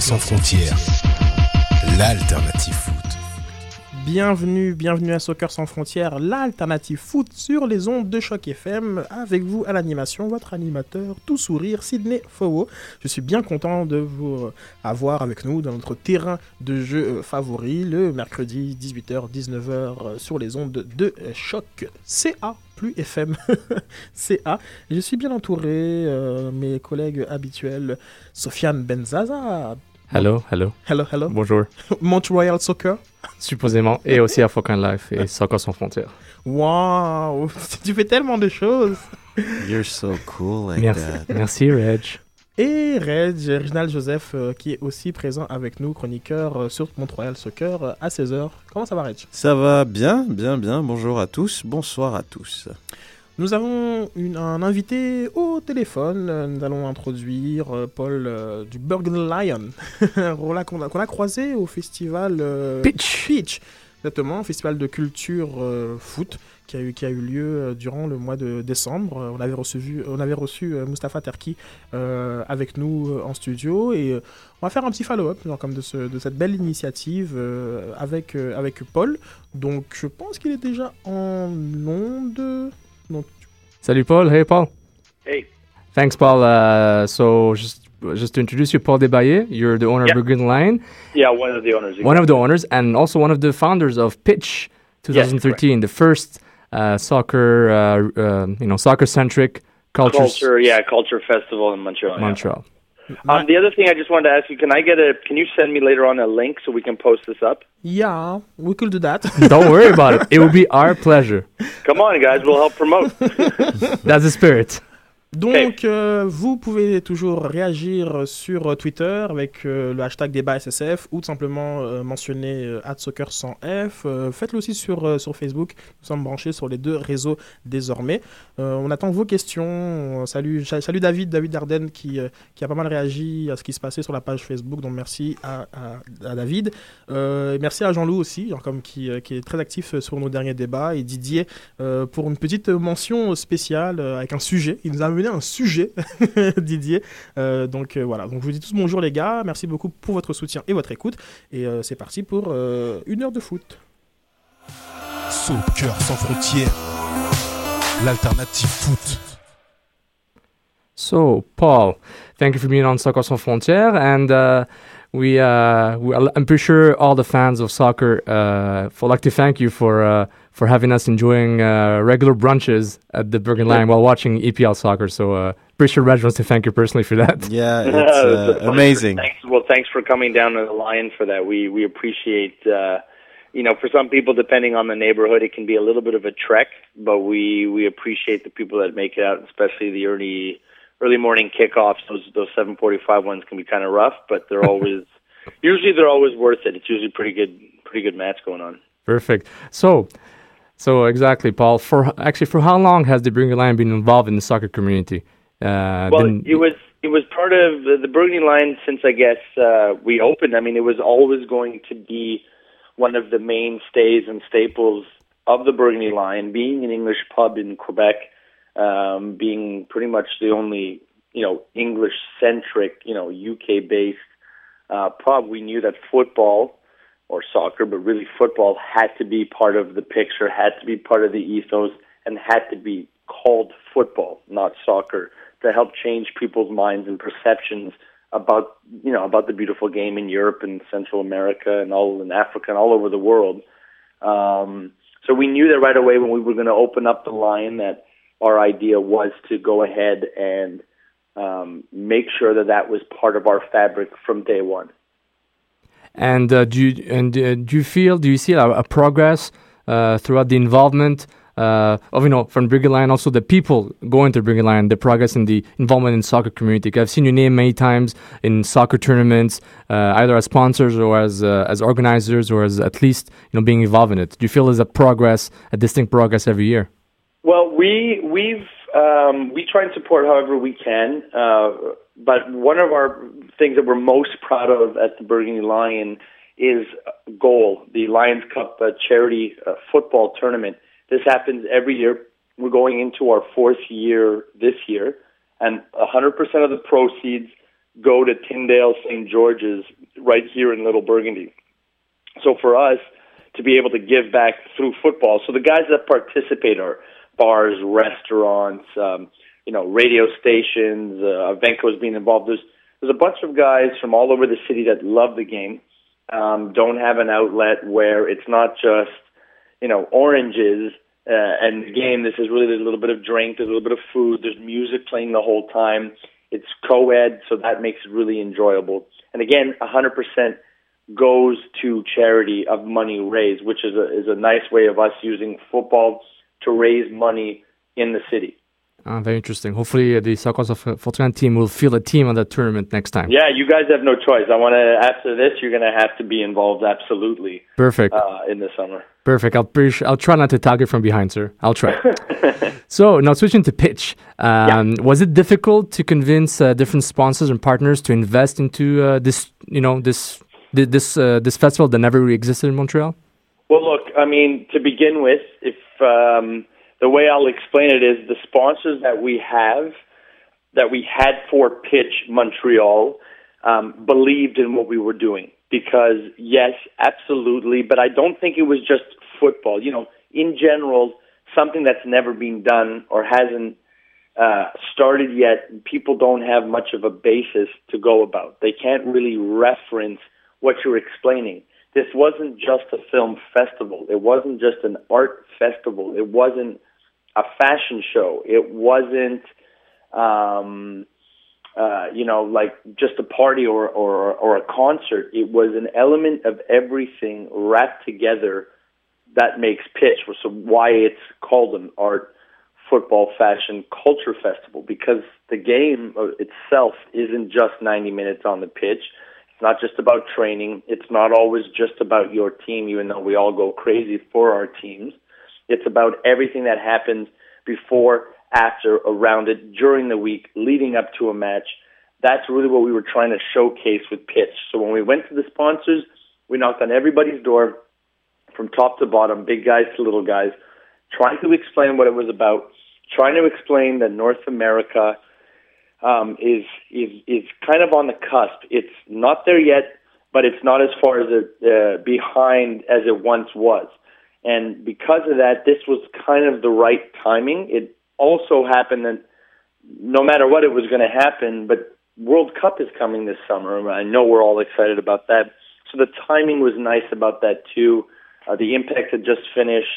Sans frontières, l'alternative foot. Bienvenue, bienvenue à Soccer sans frontières, l'alternative foot sur les ondes de choc FM. Avec vous à l'animation, votre animateur tout sourire, Sydney Fowo. Je suis bien content de vous avoir avec nous dans notre terrain de jeu favori le mercredi 18h, 19h sur les ondes de choc CA plus FM CA. Je suis bien entouré, euh, mes collègues habituels, Sofiane Benzaza. Hello, hello. Hello, hello. Bonjour. Montreal Soccer. Supposément. Et aussi à Faucon Life et Soccer sans frontières. Wow, tu fais tellement de choses. You're so cool like Merci, that. merci Reg. Et Reg, Reginald Joseph, euh, qui est aussi présent avec nous, chroniqueur euh, sur Montreal Soccer euh, à 16h. Comment ça va, Reg? Ça va bien, bien, bien. Bonjour à tous, bonsoir à tous. Nous avons une- un invité au téléphone. Nous allons introduire euh, Paul euh, du Burgen Lion, qu'on a, croisé au festival euh, Pitch. Pitch, exactement, festival de culture euh, foot qui a eu, qui a eu lieu euh, durant le mois de décembre. Euh, on avait reçu, on avait reçu euh, Mustapha Terki euh, avec nous en studio et on va faire un petit follow-up comme de, ce- de cette belle initiative euh, avec, euh, avec Paul. Donc je pense qu'il est déjà en onde. Donc, Salut Paul. Hey Paul. Hey. Thanks Paul. Uh, so just just to introduce you, Paul Debaye. You're the owner Yeah. of Burgundy Lion, Yeah, one of the owners. one of the owners, and also one of the founders of Pitch 2013, the first uh, soccer, uh, uh, you know, soccer-centric culture. culture. Yeah, culture festival in Montreal. yeah. Montreal. Um, the other thing I just wanted to ask you: Can I get a? Can you send me later on a link so we can post this up? yeah, we could do that. Don't worry about it. It will be our pleasure. Come on, guys, we'll help promote. That's the spirit. Donc, euh, vous pouvez toujours réagir sur Twitter avec euh, le hashtag débat SSF ou tout simplement euh, mentionner euh, soccer sans F. Euh, Faites-le aussi sur, sur Facebook. Nous sommes branchés sur les deux réseaux désormais. On attend vos questions. Salut, salut David, David Dardenne qui, qui a pas mal réagi à ce qui se passait sur la page Facebook. Donc, merci à, à- à David. Et merci à Jean-Loup aussi, genre, comme qui, qui est très actif sur nos derniers débats. Et Didier pour une petite mention spéciale avec un sujet. Il nous a amené un sujet, Didier. Euh, donc euh, voilà, donc je vous dis tous bonjour les gars, merci beaucoup pour votre soutien et votre écoute. Et euh, c'est parti pour euh, une heure de foot. Soccer sans frontières, l'alternative foot. So, Paul, thank you for being on Soccer Sans Frontières, and uh, we, uh, we, I'm pretty sure all the fans of soccer uh, would like to thank you for uh, for having us enjoying uh, regular brunches at the Bergen Line while watching EPL soccer. So, uh, pretty sure Reg wants to thank you personally for that. Yeah, it's It's uh, amazing. Thanks. Well, thanks for coming down to the Lion for that. We we appreciate. Uh, you know, for some people, depending on the neighborhood, it can be a little bit of a trek, but we we appreciate the people that make it out, especially the early early morning kickoffs. Those those seven forty five ones can be kind of rough, but they're always usually they're always worth it. It's usually pretty good pretty good match going on. Perfect. So, so exactly, Paul. For actually, for how long has the Burgundy Line been involved in the soccer community? Uh, Well, then- it was it was part of the, the Burgundy Line since I guess uh, we opened. I mean, it was always going to be one of the mainstays and staples of the Burgundy Line, being an English pub in Quebec, um, being pretty much the only you know English centric, you know UK based uh, pub. We knew that football or soccer, but really football had to be part of the picture, had to be part of the ethos, and had to be called football, not soccer, to help change people's minds and perceptions about you know about the beautiful game in Europe and Central America and all in Africa and all over the world. Um, so we knew that right away when we were going to open up the line that our idea was to go ahead and um, make sure that that was part of our fabric from day one. And uh, do you and uh, do you feel do you see a, a progress uh, throughout the involvement uh, of you know from Brigade Line also the people going to Brigade Line the progress in the involvement in soccer community. I've seen your name many times in soccer tournaments, uh, either as sponsors or as uh, as organizers or as at least you know being involved in it. Do you feel there's a progress, a distinct progress every year? Well, we we've um, we try and support however we can, uh, but one of our things that we're most proud of at the Burgundy Lion is goal, the Lions Cup uh, charity uh, football tournament. This happens every year. We're going into our fourth year this year, and 100% of the proceeds go to Tyndale St. George's right here in Little Burgundy. So for us to be able to give back through football, so the guys that participate are bars, restaurants, um, you know, radio stations, uh, Venco's being involved. There's there's a bunch of guys from all over the city that love the game, um, don't have an outlet where it's not just you know oranges uh, and the game. This is really there's a little bit of drink, there's a little bit of food, there's music playing the whole time. It's co-ed, so that makes it really enjoyable. And again, 100% goes to charity of money raised, which is a is a nice way of us using football to raise money in the city. Ah, very interesting. Hopefully, uh, the Soccer of Fortran team will field a team on that tournament next time. Yeah, you guys have no choice. I want to. After this, you're going to have to be involved absolutely. Perfect. Uh, in the summer. Perfect. I'll I'll try not to target from behind, sir. I'll try. so now switching to pitch. Um, yeah. Was it difficult to convince uh, different sponsors and partners to invest into uh, this? You know this this uh, this festival that never really existed in Montreal. Well, look. I mean, to begin with, if um, the way I'll explain it is the sponsors that we have, that we had for Pitch Montreal, um, believed in what we were doing. Because, yes, absolutely, but I don't think it was just football. You know, in general, something that's never been done or hasn't uh, started yet, people don't have much of a basis to go about. They can't really reference what you're explaining. This wasn't just a film festival. It wasn't just an art festival. It wasn't a fashion show. It wasn't, um, uh, you know, like just a party or, or, or a concert. It was an element of everything wrapped together that makes pitch. So why it's called an art, football, fashion, culture festival because the game itself isn't just 90 minutes on the pitch. Not just about training. It's not always just about your team, even though we all go crazy for our teams. It's about everything that happens before, after, around it, during the week, leading up to a match. That's really what we were trying to showcase with Pitch. So when we went to the sponsors, we knocked on everybody's door from top to bottom, big guys to little guys, trying to explain what it was about, trying to explain that North America um, is is is kind of on the cusp. It's not there yet, but it's not as far as it, uh, behind as it once was. And because of that, this was kind of the right timing. It also happened that no matter what, it was going to happen. But World Cup is coming this summer. I know we're all excited about that. So the timing was nice about that too. Uh, the Impact had just finished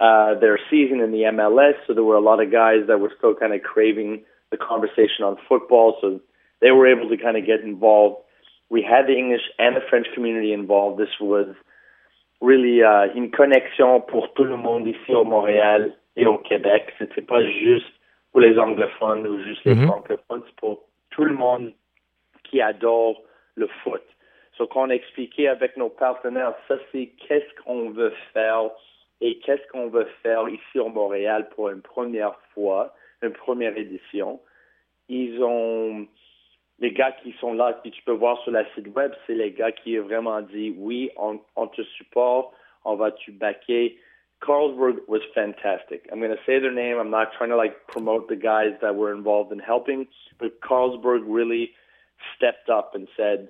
uh, their season in the MLS, so there were a lot of guys that were still kind of craving the conversation on football. So they were able to kind of get involved. We had the English and the French community involved. This was really uh, une connexion pour tout le monde ici au Montréal et au Québec. C'était pas juste pour les anglophones ou juste les mm-hmm. francophones, c'est pour tout le monde qui adore le foot. So qu'on a expliqué avec nos partenaires, ça c'est qu'est-ce qu'on veut faire et qu'est-ce qu'on veut faire ici au Montréal pour une première fois, une première édition. Ils ont les gars qui sont là, que tu peux voir sur la site web, c'est les gars qui ont vraiment dit oui, on, on te supporte, on va te backer. Carlsberg was fantastic. I'm going to say their name. I'm not trying to like promote the guys that were involved in helping, but Carlsberg really stepped up and said,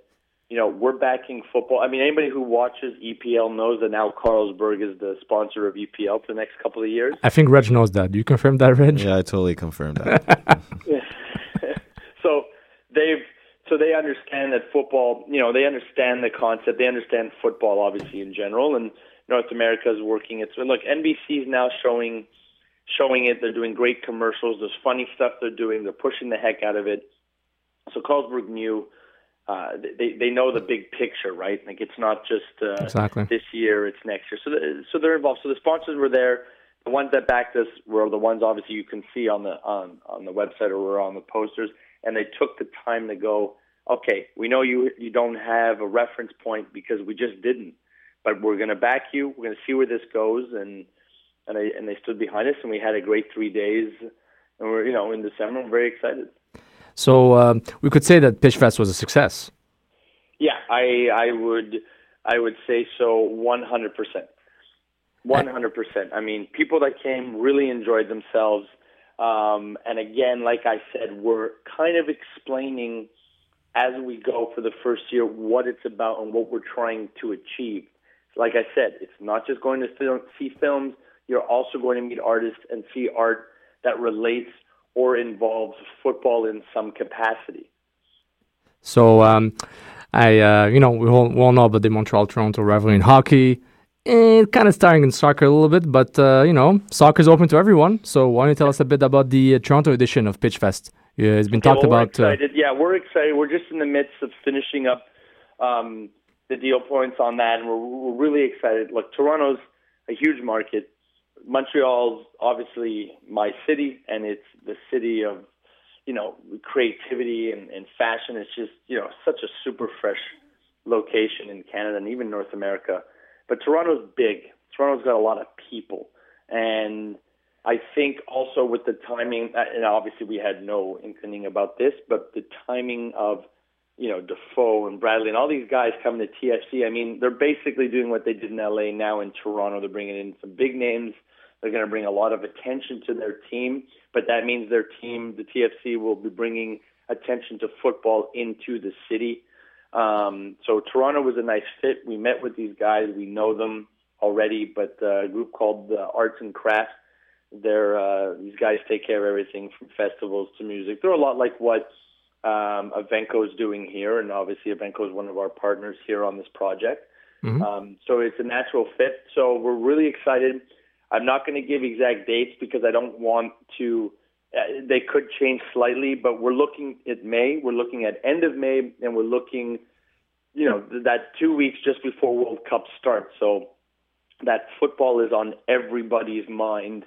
you know, we're backing football. I mean, anybody who watches EPL knows that now Carlsberg is the sponsor of EPL for the next couple of years. I think Reg knows that. Do you confirm that, Reg? Yeah, I totally confirm that. so they've so they understand that football, you know, they understand the concept. They understand football, obviously in general, and North America is working its. Look, NBC is now showing showing it. They're doing great commercials. There's funny stuff they're doing. They're pushing the heck out of it. So Carlsberg knew. Uh, they they know the big picture, right? Like it's not just uh, exactly. this year; it's next year. So the, so they're involved. So the sponsors were there. The ones that backed us were the ones obviously you can see on the on on the website or were on the posters and they took the time to go, okay, we know you you don't have a reference point because we just didn't, but we're going to back you. We're going to see where this goes, and and they and they stood behind us, and we had a great three days, and we're you know in December, I'm very excited. So um, we could say that Pitch Fest was a success. Yeah, I I would I would say so 100 percent. 100%. I mean, people that came really enjoyed themselves. Um, and again, like I said, we're kind of explaining as we go for the first year what it's about and what we're trying to achieve. Like I said, it's not just going to film, see films. You're also going to meet artists and see art that relates or involves football in some capacity. So, um, I, uh, you know, we all, we all know about the Montreal Toronto rivalry in hockey. And kind of starting in soccer a little bit, but uh, you know, soccer is open to everyone. So, why don't you tell us a bit about the uh, Toronto edition of Pitch Fest? Yeah, it's been talked about. Uh, excited. yeah, we're excited. We're just in the midst of finishing up um, the deal points on that, and we're, we're really excited. Look, Toronto's a huge market. Montreal's obviously my city, and it's the city of you know creativity and, and fashion. It's just you know such a super fresh location in Canada and even North America. But Toronto's big. Toronto's got a lot of people, and I think also with the timing, uh, and obviously we had no inkling about this, but the timing of, you know, Defoe and Bradley and all these guys coming to TFC, I mean, they're basically doing what they did in LA now in Toronto. They're bringing in some big names. They're going to bring a lot of attention to their team, but that means their team, the TFC, will be bringing attention to football into the city. Um, so Toronto was a nice fit. We met with these guys. We know them already, but uh, a group called uh, Arts and Crafts they're uh, these guys take care of everything from festivals to music. They're a lot like what um, Avenco is doing here, and obviously Avenco is one of our partners here on this project. Mhm. Um, so it's a natural fit. So we're really excited. I'm not going to give exact dates because I don't want to. Uh, they could change slightly, but we're looking at May. We're looking at end of May, and we're looking, you know, th- that two weeks just before World Cup starts. So that football is on everybody's mind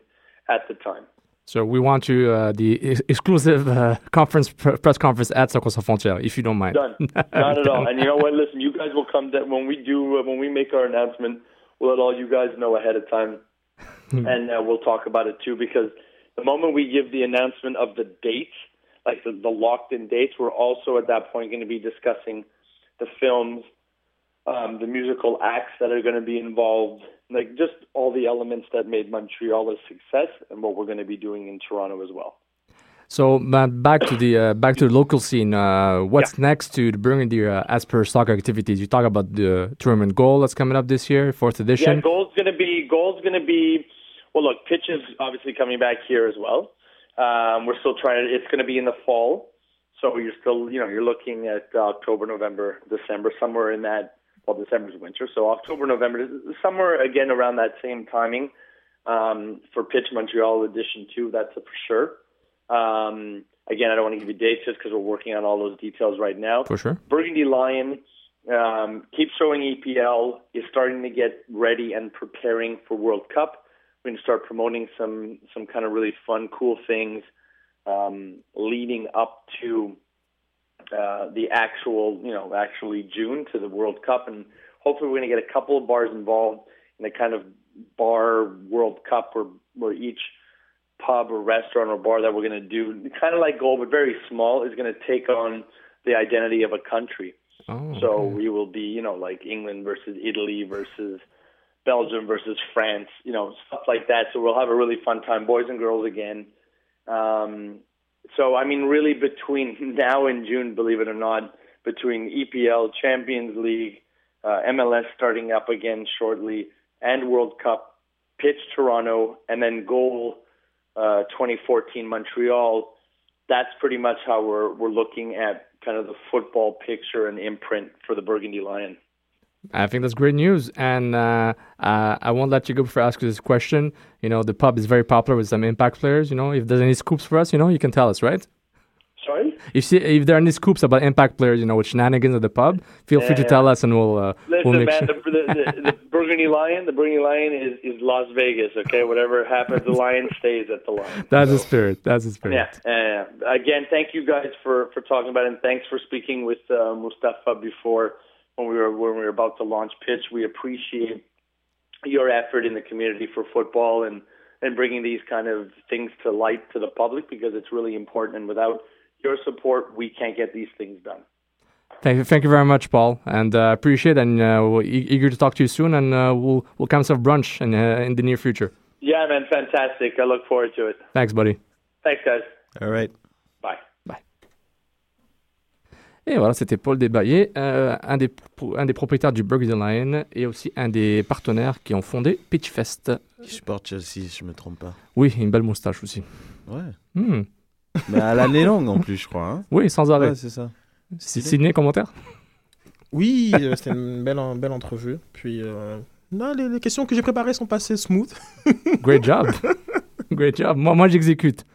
at the time. so, we want you uh, the ex- exclusive uh, conference pr- press conference at Soccer Sans Frontières, if you don't mind. Done. Not at all. And you know what? Listen, you guys will come down when we do uh, when we make our announcement. We'll let all you guys know ahead of time, and uh, we'll talk about it too. Because the moment we give the announcement of the dates, like the, the locked-in dates, we're also at that point going to be discussing the films, um, the musical acts that are going to be involved, like just all the elements that made Montreal a success, and what we're going to be doing in Toronto as well. So, uh, back to the uh, back to the local scene. Uh, what's next to the Burgundy uh, as per soccer activities? You talk about the tournament goal that's coming up this year, fourth edition. Yeah, goal's going to be goal's going to be. Well, look, pitch is obviously coming back here as well. Um, we're still trying. It's going to be in the fall, so you're still, you know, you're looking at uh, October, November, December, somewhere in that. Well, December's winter, so October, November, somewhere again around that same timing um, for Pitch Montreal Edition Two. That's a for sure. Um, again, I don't want to give you dates just because we're working on all those details right now. For sure. Burgundy Lion um, keeps showing EPL is starting to get ready and preparing for World Cup. We're going to start promoting some some kind of really fun, cool things um, leading up to uh, the actual, you know, actually June to the World Cup, and hopefully we're going to get a couple of bars involved in a kind of bar World Cup where where each pub or restaurant or bar that we're going to do, kind of like goal, but very small, is going to take on the identity of a country. Oh, So okay. we will be, you know, like England versus Italy versus Belgium versus France, you know, stuff like that. So we'll have a really fun time, boys and girls again. Um, so I mean, really between now and June, believe it or not, between EPL, Champions League, uh, MLS starting up again shortly, and World Cup, pitch Toronto, and then goal uh, 2014 Montreal. That's pretty much how we're we're looking at kind of the football picture and imprint for the Burgundy Lion. I think that's great news, and uh, uh, I won't let you go before I ask you this question. You know, the pub is very popular with some impact players. You know, if there's any scoops for us, you know, you can tell us, right? Sorry. If see, if there are any scoops about impact players, you know, with shenanigans at the pub, feel free to tell us, and we'll uh, Listen, we'll make man, sure. the, the, the, the Burgundy Lion, the Burgundy Lion is, is Las Vegas. Okay, whatever happens, the lion stays at the lion. That's the So, spirit. That's the spirit. Yeah, yeah. Again, thank you guys for for talking about it, and thanks for speaking with uh, Mustafa before when we were when we were about to launch pitch. We appreciate your effort in the community for football and and bringing these kind of things to light to the public because it's really important. And without your support, we can't get these things done. Thank you, thank you very much, Paul, and uh, appreciate. it, And uh, we're e- eager to talk to you soon, and uh, we'll we'll come some brunch in uh, in the near future. Yeah, man, fantastic. I look forward to it. Thanks, buddy. Thanks, guys. All right. Bye. Et voilà, c'était Paul Desbaillés, euh, un, des, pro- un des propriétaires du Burger Lion et aussi un des partenaires qui ont fondé Pitchfest. Qui supporte Chelsea, si je me trompe pas. Oui, une belle moustache aussi. Ouais. Hmm. Mais à l'année longue en plus, je crois. Hein. Oui, sans arrêt. Ouais, c'est ça. Sidney, commentaire? Oui, euh, c'était une belle, belle entrevue. Puis, euh, non, les, les questions que j'ai préparées sont passées smooth. Great job. Great job. Moi, moi j'exécute.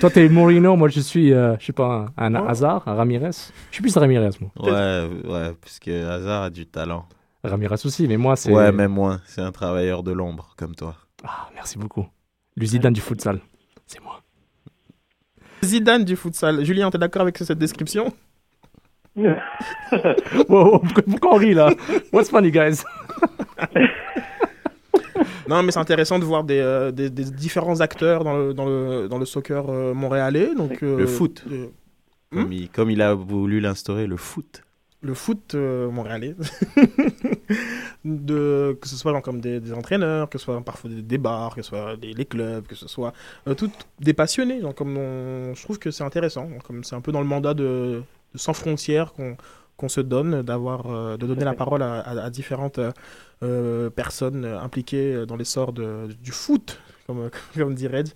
Toi, t'es Mourinho, moi, je suis, euh, je sais pas, un, un Oh. Hazard, un Ramirez. Je suis plus Ramirez, moi. Ouais, ouais, parce que Hazard a du talent. Ramirez aussi, mais moi, c'est. Ouais, mais moins. C'est un travailleur de l'ombre, comme toi. Ah, merci beaucoup. Le Zidane du futsal. C'est moi. Zidane du futsal. Julien, t'es d'accord avec cette description? Wow, wow, pourquoi, on rit là? What's funny, guys? Non, mais c'est intéressant de voir des, euh, des, des différents acteurs dans le, dans le, dans le soccer euh, montréalais. Donc, euh, Le foot. euh, Comme, il, comme il a voulu l'instaurer, le foot. le foot euh, montréalais. de, que ce soit comme des, des entraîneurs, que ce soit parfois des, des bars, que ce soit les clubs, que ce soit euh, tout, des passionnés. genre comme on- je trouve que c'est intéressant. comme c'est un peu dans le mandat de, de Sans Frontières qu'on qu'on se donne, d'avoir, euh, de donner la parole à, à- à différentes euh, euh, personnes impliquées dans l'essor du foot, comme, comme dit Red.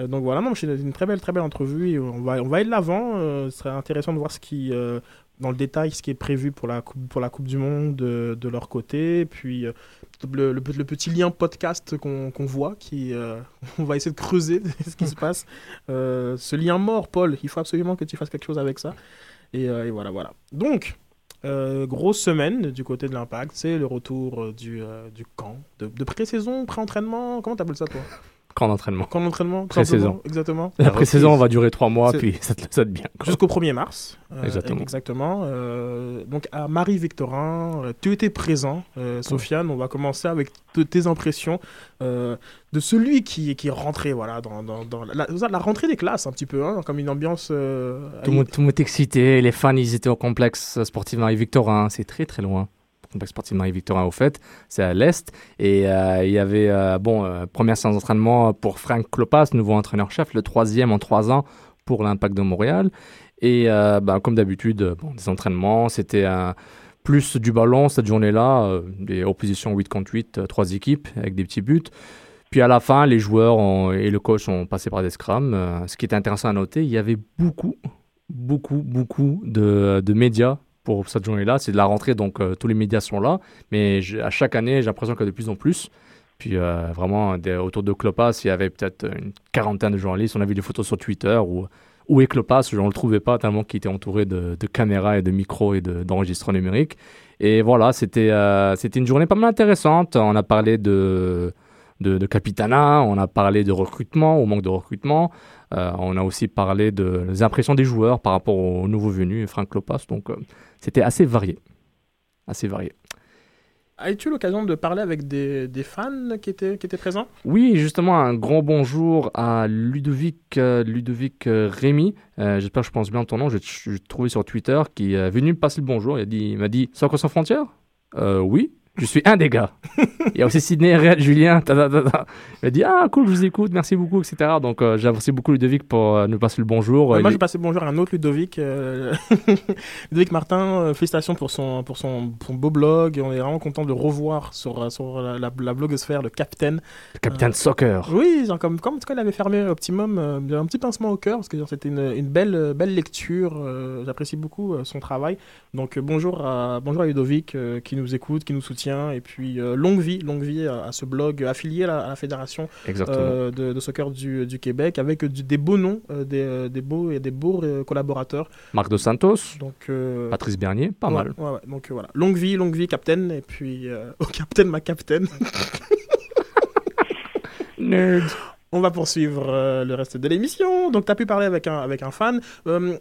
Euh, donc voilà, non, c'est une, très belle, très belle entrevue et on va, on va aller de l'avant. ce serait intéressant de voir ce qui, dans le détail, ce qui est prévu pour la Coupe, pour la coupe du Monde de, de leur côté. Puis euh, le, petit lien podcast qu'on voit, qui, euh, on va essayer de creuser ce qui se passe. Euh, ce lien mort, Paul, il faut absolument que tu fasses quelque chose avec ça. Et, euh, voilà, voilà. Donc, euh, grosse semaine du côté de l'impact, c'est le retour euh, du, euh, du camp, de, de pré-saison, pré-entraînement, comment t'appelles ça toi? Camp d'entraînement. Camp d'entraînement Pré-saison. Exactement. La La pré-saison, va durer trois mois, puis ça te, ça te bien. Jusqu'au 1er mars. Euh, Exactement. Exactement. Euh, donc à Marie-Victorin, euh, tu étais présent, euh, Sofiane. On va commencer avec tes impressions euh, de celui qui, qui est rentré voilà, dans, dans, dans la, la rentrée des classes un petit peu, hein, comme une ambiance... euh, Tout le monde, tout le monde est excité. Les fans, ils étaient au complexe sportif Marie-Victorin. C'est très, très loin. Le complexe sportif Marie-Victorin, au fait. C'est à l'est. Et euh, il y avait, euh, bon, euh, première séance d'entraînement pour Frank Klopas, nouveau entraîneur-chef, le troisième en trois ans pour l'Impact de Montréal. Et bah, comme d'habitude, des entraînements, c'était plus du ballon cette journée-là, euh, des oppositions 8 contre 8, euh, trois équipes avec des petits buts. Puis à la fin, les joueurs et le coach ont passé par des scrums. Ce qui était intéressant à noter, il y avait beaucoup, beaucoup, beaucoup de médias pour cette journée-là. C'est de la rentrée, donc euh, tous les médias sont là. Mais à chaque année, j'ai l'impression qu'il y a de plus en plus. Puis euh, vraiment, autour de Clopas, il y avait peut-être une quarantaine de journalistes. On a vu des photos sur Twitter où, où est Clopas Je ne le trouvais pas tellement qu'il était entouré de, caméras et de micros et de- d'enregistreurs numériques. Et voilà, c'était euh, une journée pas mal intéressante. On a parlé de, de, de Capitana, on a parlé de recrutement, au manque de recrutement. Euh, on a aussi parlé de- des impressions des joueurs par rapport aux nouveaux venus, Frank Lopas. Donc, euh, c'était assez varié. Assez varié. As-tu l'occasion de parler avec des, des fans qui étaient, qui étaient présents? Oui, justement, un grand bonjour à Ludovic, euh, Ludovic euh, Rémy. Euh, J'espère que je pense bien ton nom. Je l'ai trouvé sur Twitter qui est venu me passer le bonjour. Il a dit- m'a dit Sans sans frontières? Oui. Je suis un des gars. Il y a aussi Sidney, Red, Julien. ta, ta, ta. Il a dit Ah, cool, je vous écoute, merci beaucoup, etc. Donc, euh, j'ai apprécié beaucoup Ludovic pour euh, nous passer le bonjour. Euh, Moi, est- je passais bonjour à un autre Ludovic. euh, Ludovic Martin, euh, félicitations pour son, pour son, son beau blog. On est vraiment content de le revoir sur, sur la, la, la blogosphère, le Capitaine. le capitaine soccer. Oui, genre comme, comme quand il avait fermé Optimum, il y a un petit pincement au cœur parce que c'était une, une belle, belle lecture. J'apprécie beaucoup son travail. Donc bonjour à, bonjour à Ludovic qui nous écoute, qui nous soutient. Et puis euh, longue vie, longue vie à, à ce blog affilié à la, à la fédération euh, de, de soccer du, du Québec avec du- des beaux noms, euh, des, des beaux et des beaux collaborateurs. Marc Dos Santos, Donc Patrice Bernier, pas ouais, mal. ouais, ouais. Donc voilà, longue vie, longue vie, Captain. Et puis au Captain, ma Captain. Nerd. On va poursuivre euh, le reste de l'émission. Donc, tu as pu parler avec un, avec un fan. Euh,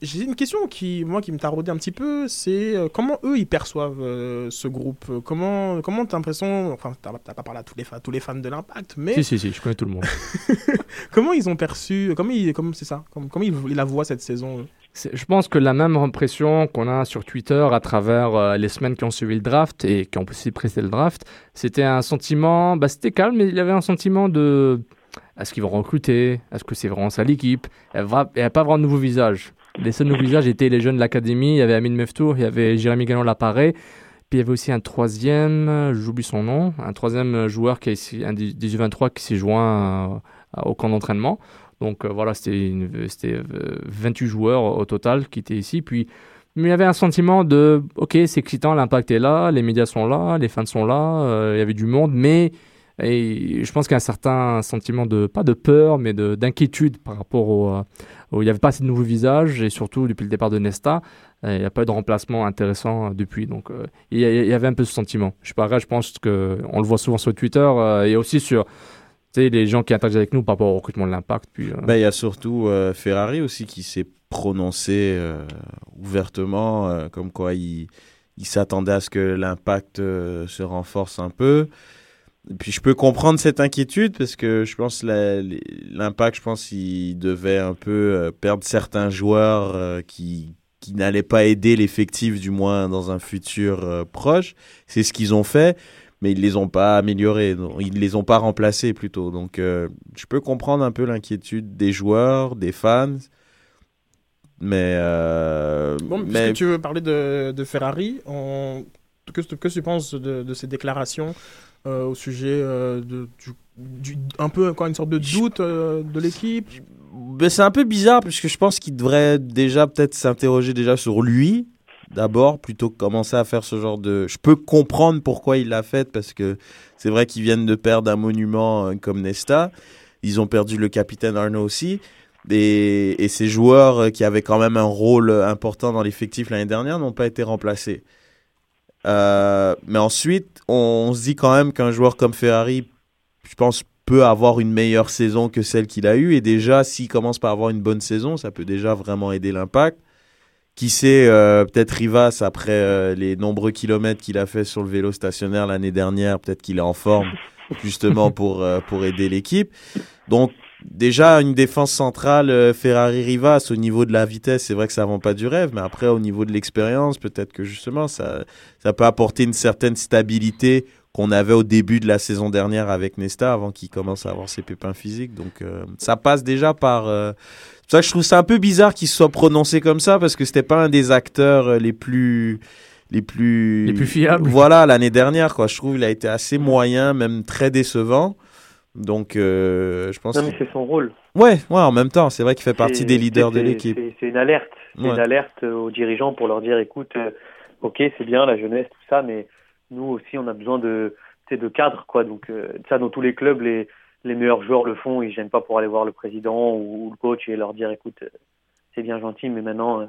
J'ai une question qui, moi, qui me taraudait un petit peu. C'est euh, comment eux, ils perçoivent euh, ce groupe? Comment comment t'as l'impression... Enfin, t'as pas parlé à tous les, fa- tous les fans de l'Impact, mais Si, si, si, je connais tout le monde. comment ils ont perçu... Comment ils... Comment c'est ça Comment, comment ils, ils la voient cette saison Je pense que la même impression qu'on a sur Twitter à travers euh, les semaines qui ont suivi le draft et qui ont aussi précédé le draft, c'était un sentiment, bah, c'était calme, mais il y avait un sentiment de est-ce qu'ils vont recruter Est-ce que c'est vraiment ça l'équipe va, elle a pas vraiment de nouveau visage. Les seuls nouveaux visages étaient les jeunes de l'académie. Il y avait Amine Meftour, il y avait Jérémy Gallon Laparé. Puis il y avait aussi un troisième, j'oublie son nom, un troisième joueur qui est un 18-23 qui s'est joint au camp d'entraînement. Donc voilà, c'était 28 joueurs au total qui étaient ici. Puis mais il y avait un sentiment de, ok, c'est excitant, l'impact est là, les médias sont là, les fans sont là, euh, il y avait du monde, mais et je pense qu'il y a un certain sentiment de, pas de peur, mais d'inquiétude par rapport au, euh, Il n'y avait pas assez de nouveaux visages, et surtout depuis le départ de Nesta, euh, il n'y a pas eu de remplacement intéressant depuis. Donc il y, avait un peu ce sentiment. Je, pareil, je pense qu'on le voit souvent sur Twitter et aussi sur les gens qui interagissent avec nous par rapport au recrutement de l'impact. Puis, ben, il y a surtout Ferrari aussi qui s'est prononcé euh, ouvertement, euh, comme quoi il, il s'attendait à ce que l'impact euh, se renforce un peu. Puis je peux comprendre cette inquiétude parce que je pense l'impact, je pense, il devait un peu perdre certains joueurs qui qui n'allaient pas aider l'effectif du moins dans un futur proche. C'est ce qu'ils ont fait, mais ils les ont pas améliorés, ils les ont pas remplacés plutôt. Donc je peux comprendre un peu l'inquiétude des joueurs, des fans. Mais. Euh, bon, mais... tu veux parler de, de Ferrari, on... que, que tu penses de, de ces déclarations euh, au sujet euh, de, du, un peu quoi, une sorte de doute euh, de l'équipe? Ben, C'est un peu bizarre, puisque je pense qu'il devrait déjà peut-être s'interroger déjà sur lui, d'abord, plutôt que commencer à faire ce genre de. Je peux comprendre pourquoi il l'a fait, parce que c'est vrai qu'ils viennent de perdre un monument comme Nesta. Ils ont perdu le capitaine Arnaud aussi. Et, ces joueurs euh, qui avaient quand même un rôle important dans l'effectif l'année dernière n'ont pas été remplacés. Euh, mais ensuite, on, se dit quand même qu'un joueur comme Ferrari, je pense, peut avoir une meilleure saison que celle qu'il a eue. Et déjà, s'il commence par avoir une bonne saison, ça peut déjà vraiment aider l'impact. Qui sait, euh, peut-être Rivas, après les nombreux kilomètres qu'il a fait sur le vélo stationnaire l'année dernière, peut-être qu'il est en forme justement pour, pour aider l'équipe. Donc, déjà une défense centrale euh, Ferrari Rivas au niveau de la vitesse, c'est vrai que ça vend pas du rêve, mais après au niveau de l'expérience, peut-être que justement ça ça peut apporter une certaine stabilité qu'on avait au début de la saison dernière avec Nesta avant qu'il commence à avoir ses pépins physiques. Donc euh, ça passe déjà par euh, c'est ça que je trouve ça un peu bizarre qu'il soit prononcé comme ça parce que c'était pas un des acteurs les plus les plus les plus fiables. Voilà, l'année dernière quoi, je trouve il a été assez moyen, même très décevant. Donc, euh, je pense. Non, mais c'est son rôle. Ouais, ouais, en même temps, c'est vrai qu'il fait partie des leaders de l'équipe. C'est une alerte. C'est une alerte aux dirigeants pour leur dire écoute, euh, ok, c'est bien la jeunesse, tout ça, mais nous aussi, on a besoin de, de cadres, quoi. Donc, euh, ça, dans tous les clubs, les, les meilleurs joueurs le font. Ils gênent pas pour aller voir le président ou, le coach et leur dire écoute, c'est bien gentil, mais maintenant,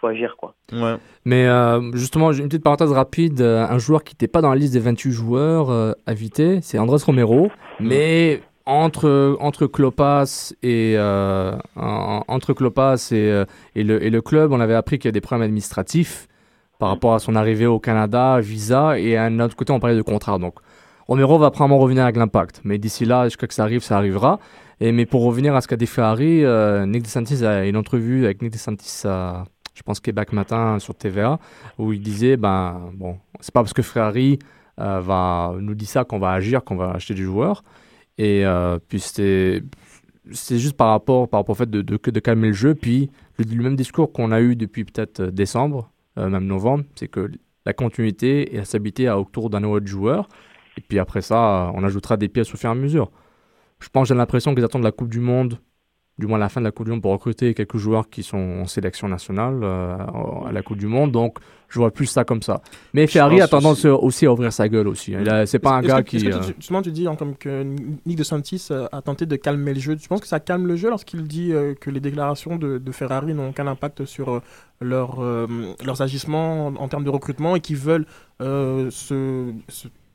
faut agir quoi. Ouais. Mais euh, justement, une petite parenthèse rapide, euh, un joueur qui n'était pas dans la liste des 28 joueurs euh, invités, c'est Andrés Romero, mm. mais entre entre Klopas et entre Klopas et, et, le, et le club, on avait appris qu'il y a des problèmes administratifs par rapport à son arrivée au Canada, visa et à un autre côté on parlait de contrat. Donc Romero va probablement revenir avec l'impact, mais d'ici là, jusqu'à que ça arrive, ça arrivera. Et mais pour revenir à ce qu'a dit Ferrari, Nick DeSantis a une entrevue avec Nick DeSantis à je pense Québec Matin sur TVA, où il disait, ben bon, c'est pas parce que Ferrari euh, va nous dit ça qu'on va agir, qu'on va acheter des joueurs. Et euh, puis c'est c'est juste par rapport, par rapport au fait de, calmer le jeu. Puis le, même discours qu'on a eu depuis peut-être décembre, euh, même novembre, c'est que la continuité et la stabilité autour d'un autre joueur. Et puis après ça, on ajoutera des pièces au fur et à mesure. Je pense, j'ai l'impression qu'ils attendent la Coupe du Monde du moins à la fin de la Coupe du Monde pour recruter quelques joueurs qui sont en sélection nationale euh, à la Coupe du Monde. Donc, je vois plus ça comme ça. Mais Ferrari a tendance aussi. à ouvrir sa gueule aussi. Hein. C'est pas un gars qui. Que tu, euh, justement, tu dis hein, comme que Nick de Santis euh, a tenté de calmer le jeu. Tu penses que ça calme le jeu lorsqu'il dit que les déclarations de, Ferrari n'ont aucun impact sur leur, leurs agissements en, termes de recrutement et qu'ils veulent se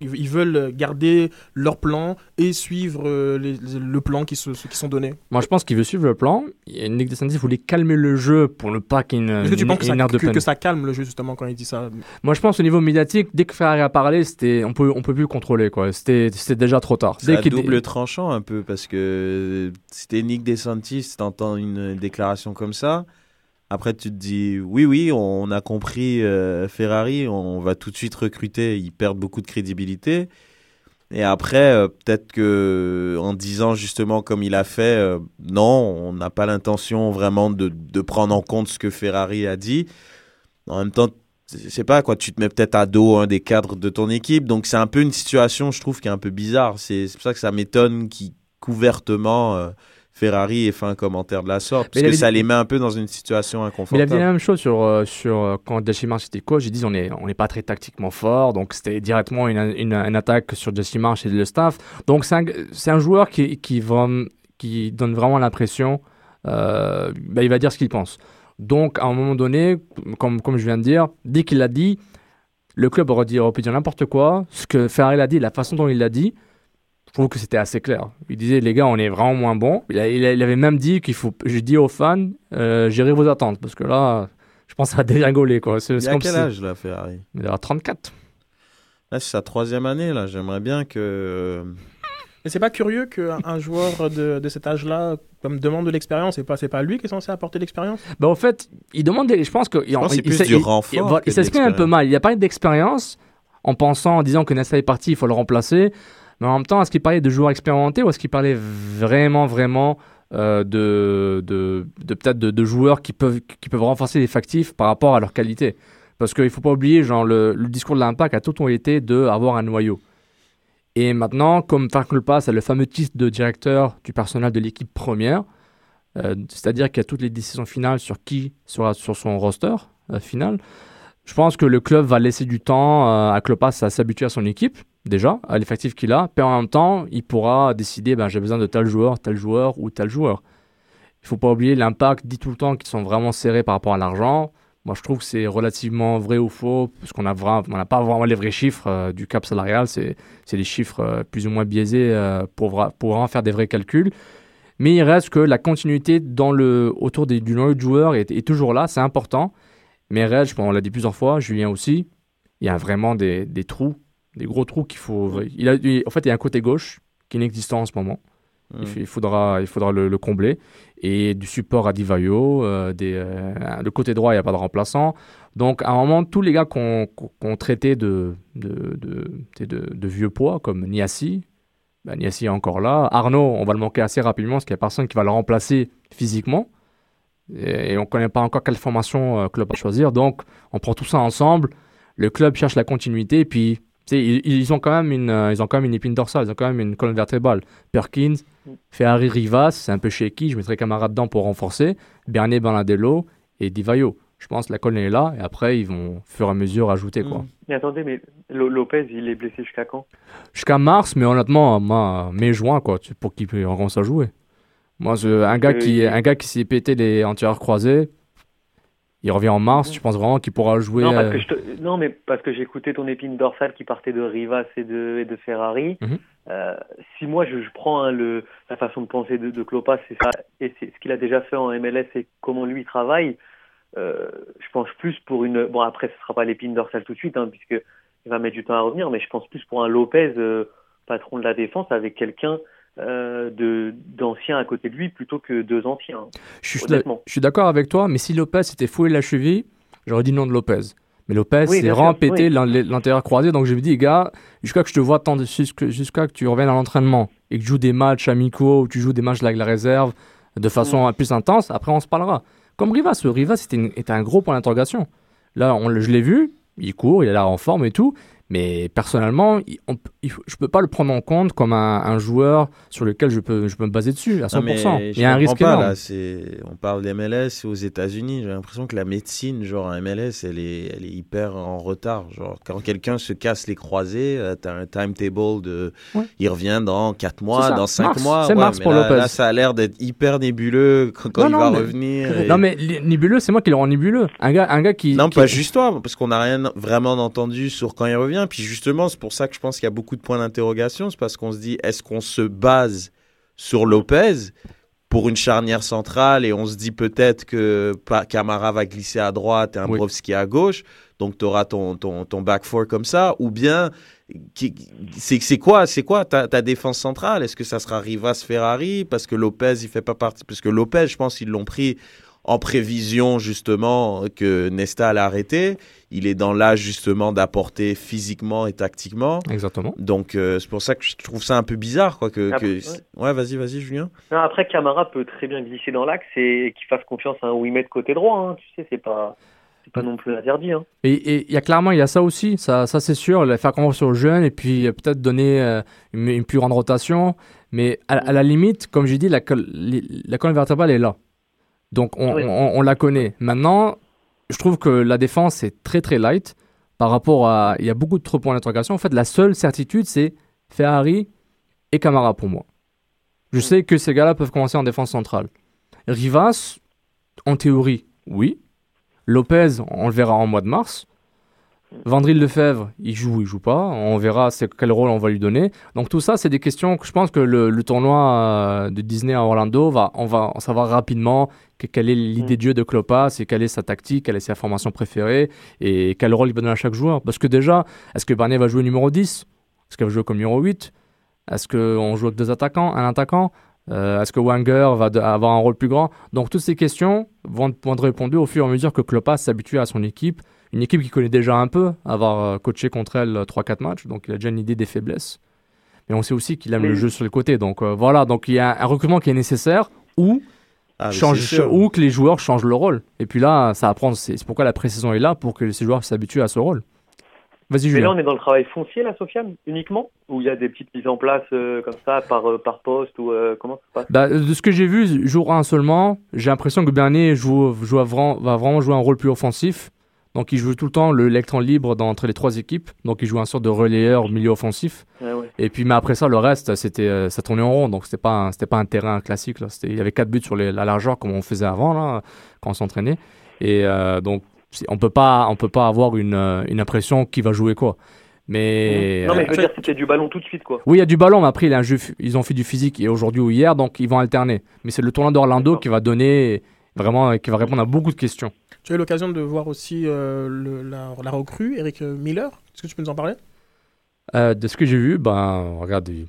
ils veulent garder leur plan et suivre euh, le plan qui, se, qui sont donnés. Moi, je pense qu'il veut suivre le plan. Nick DeSantis voulait calmer le jeu pour ne pas qu'il y ait une, Est-ce que tu penses que, ça, que, que, ça calme le jeu, justement, quand il dit ça? Moi, je pense au niveau médiatique, dès que Ferrari a parlé, c'était, on peut, on peut plus contrôler. Quoi. C'était, c'était déjà trop tard. C'est un double tranchant un peu, parce que c'était Nick DeSantis, t'entends une déclaration comme ça après, tu te dis, oui, oui, on a compris euh, Ferrari, on va tout de suite recruter, ils perdent beaucoup de crédibilité. Et après, euh, peut-être que en disant justement comme il a fait, euh, non, on n'a pas l'intention vraiment de, de, prendre en compte ce que Ferrari a dit. En même temps, je sais pas quoi, tu te mets peut-être à dos un des cadres de ton équipe, donc c'est un peu une situation, je trouve, qui est un peu bizarre. C'est pour ça que ça m'étonne euh, Ferrari ait fait un commentaire de la sorte, parce que ça les met un peu dans une situation inconfortable. Mais il a dit la même chose sur, euh, sur euh, quand March était coach, il dit on n'est on est pas très tactiquement fort, donc c'était directement une, une, une, attaque sur March et le staff. Donc c'est un, un, joueur qui, qui, qui donne vraiment l'impression, euh, bah, il va dire ce qu'il pense. Donc à un moment donné, comme, comme je viens de dire, dès qu'il l'a dit, le club aurait, dit, aurait pu dire n'importe quoi, ce que Ferrari l'a dit, la façon dont il l'a dit, je trouve que c'était assez clair. Il disait, les gars, on est vraiment moins bons. Il, il, avait même dit qu'il faut. J'ai dit aux fans, euh, gérez vos attentes. Parce que là, je pense que ça va dégringoler. Quoi. il a quel âge, là, Ferrari? Il a 34. Là, c'est sa troisième année. là. J'aimerais bien que. Mais c'est pas curieux qu'un joueur de, de cet âge-là comme demande de l'expérience et pas c'est pas lui qui est censé apporter l'expérience? Bah en fait il demande des, je pense que je pense c'est plus du renfort il, s'exprime un peu mal il a pas d'expérience en pensant en disant que Nessa est parti il faut le remplacer mais en même temps, est-ce qu'il parlait de joueurs expérimentés ou est-ce qu'il parlait vraiment, vraiment euh, de, de, peut-être de, joueurs qui peuvent, qui peuvent renforcer l'effectif par rapport à leur qualité? Parce qu'il ne faut pas oublier, genre, le, discours de l'impact a tout le temps été d'avoir un noyau. Et maintenant, comme Pass a le fameux titre de directeur du personnel de l'équipe première, euh, c'est-à-dire qu'il y a toutes les décisions finales sur qui sera sur son roster euh, final, je pense que le club va laisser du temps à Klopas à s'habituer à son équipe déjà, à l'effectif qu'il a, puis en même temps, il pourra décider, ben, j'ai besoin de tel joueur, tel joueur ou tel joueur. Il faut pas oublier l'impact, dit tout le temps qu'ils sont vraiment serrés par rapport à l'argent. Moi, je trouve que c'est relativement vrai ou faux, parce qu'on n'a pas vraiment les vrais chiffres euh, du cap salarial, c'est des chiffres euh, plus ou moins biaisés euh, pour, pour vraiment faire des vrais calculs. Mais il reste que la continuité dans le, autour des, du noyau de joueurs est toujours là, c'est important. Mais Reg, on l'a dit plusieurs fois, Julien aussi, il y a vraiment des, des trous des gros trous qu'il faut. Il a, en fait, il y a un côté gauche qui inexistant en ce moment. Il, faudra, il faudra le, combler. Et du support à Divayo, euh, des, euh, le côté droit, il n'y a pas de remplaçant. Donc, à un moment, tous les gars qu'on qu traitait de de, de, de, vieux poids, comme Niassi, ben, Niassi est encore là. Arnaud, on va le manquer assez rapidement parce qu'il n'y a personne qui va le remplacer physiquement. Et, on ne connaît pas encore quelle formation euh, club va choisir. Donc, on prend tout ça ensemble. Le club cherche la continuité. Puis, ils, ont quand même une, euh, ils ont quand même une épine dorsale, ils ont quand même une colonne vertébrale. Perkins, mm. Ferrari Rivas, c'est un peu shaky, je mettrai Camara dedans pour renforcer. Bernier Banadello et Divayo. Je pense que la colonne est là et après ils vont, au fur et à mesure, ajouter. Quoi. Mm. Mais attendez, mais Lopez, il est blessé jusqu'à quand? Jusqu'à mars, mais honnêtement, mai-juin, quoi, pour qu'il recommence à jouer. Moi, un, gars qui, un gars qui s'est pété les entières croisées, il revient en mars, tu penses vraiment qu'il pourra jouer Non, parce que euh, non mais parce que écouté ton épine dorsale qui partait de Rivas et de, et de Ferrari. Mhm. euh, si moi je, je prends hein, le, la façon de penser de, de Klopas, c'est ça, et ce qu'il a déjà fait en MLS et comment lui travaille, euh, je pense plus pour une. Bon, après, ce sera pas l'épine dorsale tout de suite, hein, puisque il va mettre du temps à revenir, mais je pense plus pour un Lopez, euh, patron de la défense, avec quelqu'un euh, de d'anciens à côté de lui plutôt que deux anciens. Je suis, d'accord avec toi, mais si Lopez s'était foué la cheville, j'aurais dit non de Lopez. Mais Lopez s'est vraiment pété l'intérieur croisé, donc je me dis, gars, jusqu'à que je te vois jusqu'à que tu reviennes à l'entraînement et que tu joues des matchs amicaux ou tu joues des matchs avec la réserve de façon mm. plus intense, après on se parlera. Comme Rivas, Rivas était, un gros point d'interrogation. Là, on, je l'ai vu, il court, il a l'air en forme et tout, mais personnellement, je ne peux pas le prendre en compte comme un, joueur sur lequel je peux, je peux me baser dessus à 100%. il y a un risque pas, Là, on parle d'MLS aux États-Unis. J'ai l'impression que la médecine, genre MLS, elle est, elle est hyper en retard. Genre, quand quelqu'un se casse les croisés, euh, tu as un timetable de. Il revient dans 4 mois, dans 5 mois. C'est mars pour là, Lopez. Là, ça a l'air d'être hyper nébuleux quand, il va revenir. Non, mais nébuleux, c'est moi qui le rend nébuleux. Un gars, un gars qui. Non, pas juste toi, parce qu'on n'a rien vraiment entendu sur quand il revient. Puis justement, c'est pour ça que je pense qu'il y a beaucoup de points d'interrogation. C'est parce qu'on se dit, est-ce qu'on se base sur Lopez pour une charnière centrale et on se dit peut-être que Camara va glisser à droite et oui. à gauche, donc tu auras ton, ton, ton, back four comme ça, ou bien c'est quoi c'est quoi ta, ta, défense centrale? Est-ce que ça sera Rivas Ferrari? Parce que Lopez il fait pas partie parce que Lopez je pense ils l'ont pris en prévision justement que Nesta allait arrêter. Il est dans l'âge justement d'apporter physiquement et tactiquement. Exactement. Donc euh, c'est pour ça que je trouve ça un peu bizarre quoi que, que- ouais. ouais vas-y vas-y Julien. Non, après, Camara peut très bien glisser dans l'axe et qu'il fasse confiance à un Wimet côté droit. hein. Tu sais, c'est pas, c'est pas non plus interdit. Hein. Et il y a clairement, il y a ça aussi, ça, ça c'est sûr, le- faire confiance aux jeunes et puis euh, peut-être donner euh, une, une plus grande rotation. Mais à, à la limite, comme j'ai dit, la, la colonne vertébrale est là. Donc on, Oui. on- on la connaît. Maintenant, je trouve que la défense est très très light par rapport à. Il y a beaucoup de trop points d'interrogation. En fait, la seule certitude, c'est Ferrari et Camara pour moi. Je sais que ces gars-là peuvent commencer en défense centrale. Rivas, en théorie, oui. Lopez, on le verra en mois de mars. Vandril Lefebvre, il joue ou il joue pas. On verra quel rôle on va lui donner. Donc tout ça, c'est des questions que je pense que le, tournoi euh, de Disney à Orlando, va, on va en savoir rapidement que- quelle est l'idée de jeu de Klopas et quelle est sa tactique, quelle est sa formation préférée et quel rôle il va donner à chaque joueur. Parce que déjà, est-ce que Barnier va jouer numéro 10 Est-ce qu'il va jouer comme numéro 8 Est-ce qu'on joue avec deux attaquants, un attaquant? Euh, Est-ce que Wenger va avoir un rôle plus grand? Donc toutes ces questions vont, vont être répondues au fur et à mesure que Klopas s'habitue à son équipe une équipe qu'il connaît déjà un peu, avoir euh, coaché contre elle euh, 3-4 matchs, donc il a déjà une idée des faiblesses. Mais on sait aussi qu'il aime le jeu sur le côté, donc euh, voilà, donc il y a un recrutement qui est nécessaire ou, Ah, change, ou que les joueurs changent le rôle. Et puis là, ça apprend, c'est c'est pourquoi la pré-saison est là, pour que ces joueurs s'habituent à ce rôle. Vas-y, Mais là, on est dans le travail foncier, là, Sofiane, uniquement Ou il y a des petites mises en place euh, comme ça, par, euh, par poste ou euh, Comment ça se passe? Bah, de ce que j'ai vu, jour 1 seulement, j'ai l'impression que Bernier joue, joue à va vraiment jouer un rôle plus offensif. Donc il joue tout le temps le l'électron libre dans- entre les trois équipes. Donc il joue un sorte de relayeur milieu offensif. Ouais. Et puis, mais après ça, le reste, c'était, euh, ça tournait en rond. Donc, c'était pas, c'était pas un terrain classique. Là. Il y avait quatre buts sur les- la largeur, comme on faisait avant, là, quand on s'entraînait. Et euh, donc, on peut pas, on peut pas avoir une, euh, une impression qui va jouer quoi. Mais, Non, mais je veux dire, c'était du ballon tout de suite, quoi. oui, il y a du ballon, mais après, il y a un jeu, ils ont fait du physique et aujourd'hui ou hier, donc ils vont alterner. Mais c'est le tournoi d'Orlando qui va donner vraiment, qui va répondre à beaucoup de questions. Tu as eu l'occasion de voir aussi euh, le- la, la recrue, Eric Miller? Est-ce que tu peux nous en parler? Euh, de ce que j'ai vu, ben, regarde, il,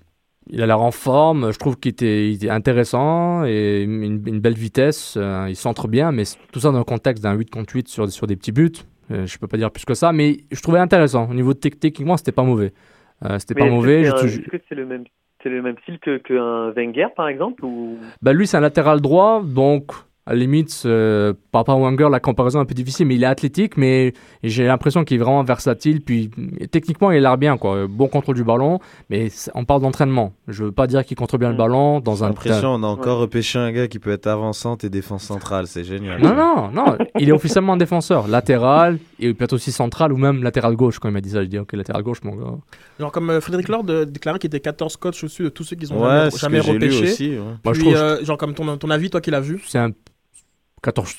il a l'air en forme. Je trouve qu'il était, il était intéressant et une, une belle vitesse. euh, il centre bien, mais tout ça dans le contexte d'un 8 contre 8 sur, sur des petits buts. Euh, je peux pas dire plus que ça, mais je trouvais intéressant. Au niveau tec- techniquement, c'était pas mauvais. Euh, c'était Mais pas mauvais. Est-ce que c'est le même, c'est le même style que qu'un Wenger, par exemple ou... Bah, lui, c'est un latéral droit, donc à la limite, euh, par rapport à Wenger, la comparaison est un peu difficile, mais il est athlétique, mais j'ai l'impression qu'il est vraiment versatile. Puis techniquement, il a l'air bien, quoi. Bon contrôle du ballon, mais on parle d'entraînement. Je veux pas dire qu'il contrôle bien le Mm. ballon dans J'ai un. l'impression on a encore repêché un gars qui peut être avant-centre et défense centrale, c'est génial. Non, non, non, il est officiellement défenseur, latéral, et peut-être aussi central ou même latéral gauche. Quand il m'a dit ça, je dis ok, latéral gauche, mon gars. Genre comme euh, Frédéric Lord déclarait qu'il était 14 coachs au-dessus de tous ceux qu'ils ont Ouais, jamais, jamais que j'ai lu repêchés. aussi. ouais. Moi, je trouve euh, genre comme ton, ton avis, toi qui l'as vu? c'est un 14.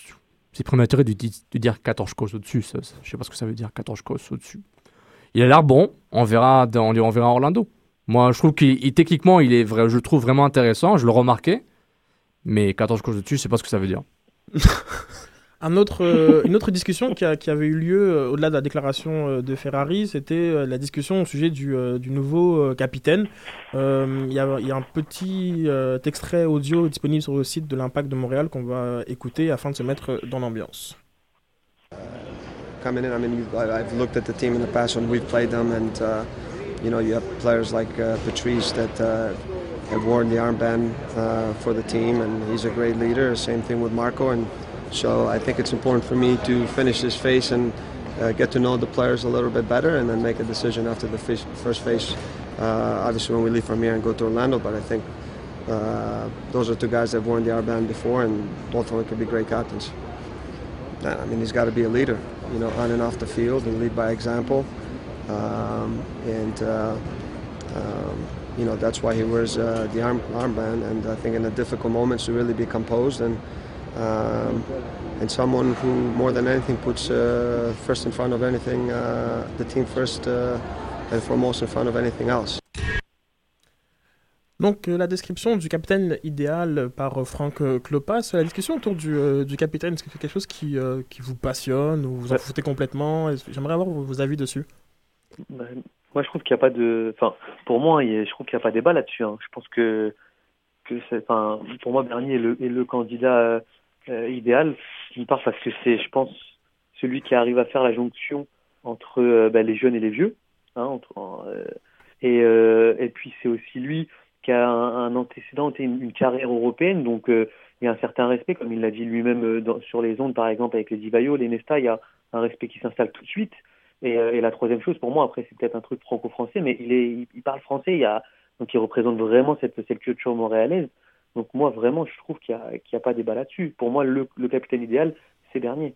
C'est prématuré de, di- de dire 14 causes au-dessus. Ça, ça- je sais pas ce que ça veut dire 14 causes au-dessus. Il a l'air bon. On verra, on, verra Orlando. Moi, je trouve qu'il il- techniquement, il est vrai, je le trouve vraiment intéressant. Je le remarquais. Mais 14 causes au-dessus, je sais pas ce que ça veut dire. Un autre, euh, une autre discussion qui, a- qui avait eu lieu euh, au-delà de la déclaration euh, de Ferrari, c'était euh, la discussion au sujet du, euh, du nouveau euh, capitaine. Euh, Il y, y a un petit euh, extrait audio disponible sur le site de l'Impact de Montréal qu'on va écouter afin de se mettre dans l'ambiance. coming in. I mean, you, I've looked at the team in the past when we've played them, and uh, you know, you have players like uh, Patrice that uh, have worn the armband uh, for the team, and he's a great leader. Same thing with Marco, and so I think it's important for me to finish this phase and uh, get to know the players a little bit better, and then make a decision after the first phase. Uh, obviously, when we leave from here and go to Orlando, but I think. Uh, those are two guys that have worn the armband before, and both of them could be great captains. I mean, he's got to be a leader, you know, on and off the field and lead by example. Um, and, uh, um, you know, that's why he wears uh, the arm, armband. And I think in the difficult moments to really be composed and, um, and someone who, more than anything, puts uh, first in front of anything, uh, the team first uh, and foremost in front of anything else. Donc euh, la description du capitaine idéal par euh, Franck euh, Klopas, la discussion autour du, euh, du capitaine, est-ce que c'est quelque chose qui, euh, qui vous passionne ou vous en foutez complètement? J'aimerais avoir vos, vos avis dessus. Ben, moi, je trouve qu'il n'y a pas de. Enfin, pour moi, je trouve qu'il n'y a pas débat là-dessus. hein. Je pense que, que c'est. Enfin, pour moi, Bernier est le, est le candidat euh, idéal. D'une part parce que c'est, je pense, celui qui arrive à faire la jonction entre bah, les jeunes et les vieux. Hein, entre, et, et puis c'est aussi lui qui a un, antécédent, une, une, carrière européenne, donc il y a un certain respect, comme il l'a dit lui-même sur les ondes, par exemple avec les Divayo, les Nesta, il y a un respect qui s'installe tout de suite. Et, et, la troisième chose, pour moi, après c'est peut-être un truc franco-français, mais il, est, il, parle français, il y a, donc il représente vraiment cette, cette culture montréalaise. Donc moi, vraiment, je trouve qu'il n'y a, qu'il a, pas débat là-dessus. Pour moi, le, le capitaine idéal, c'est Bernier.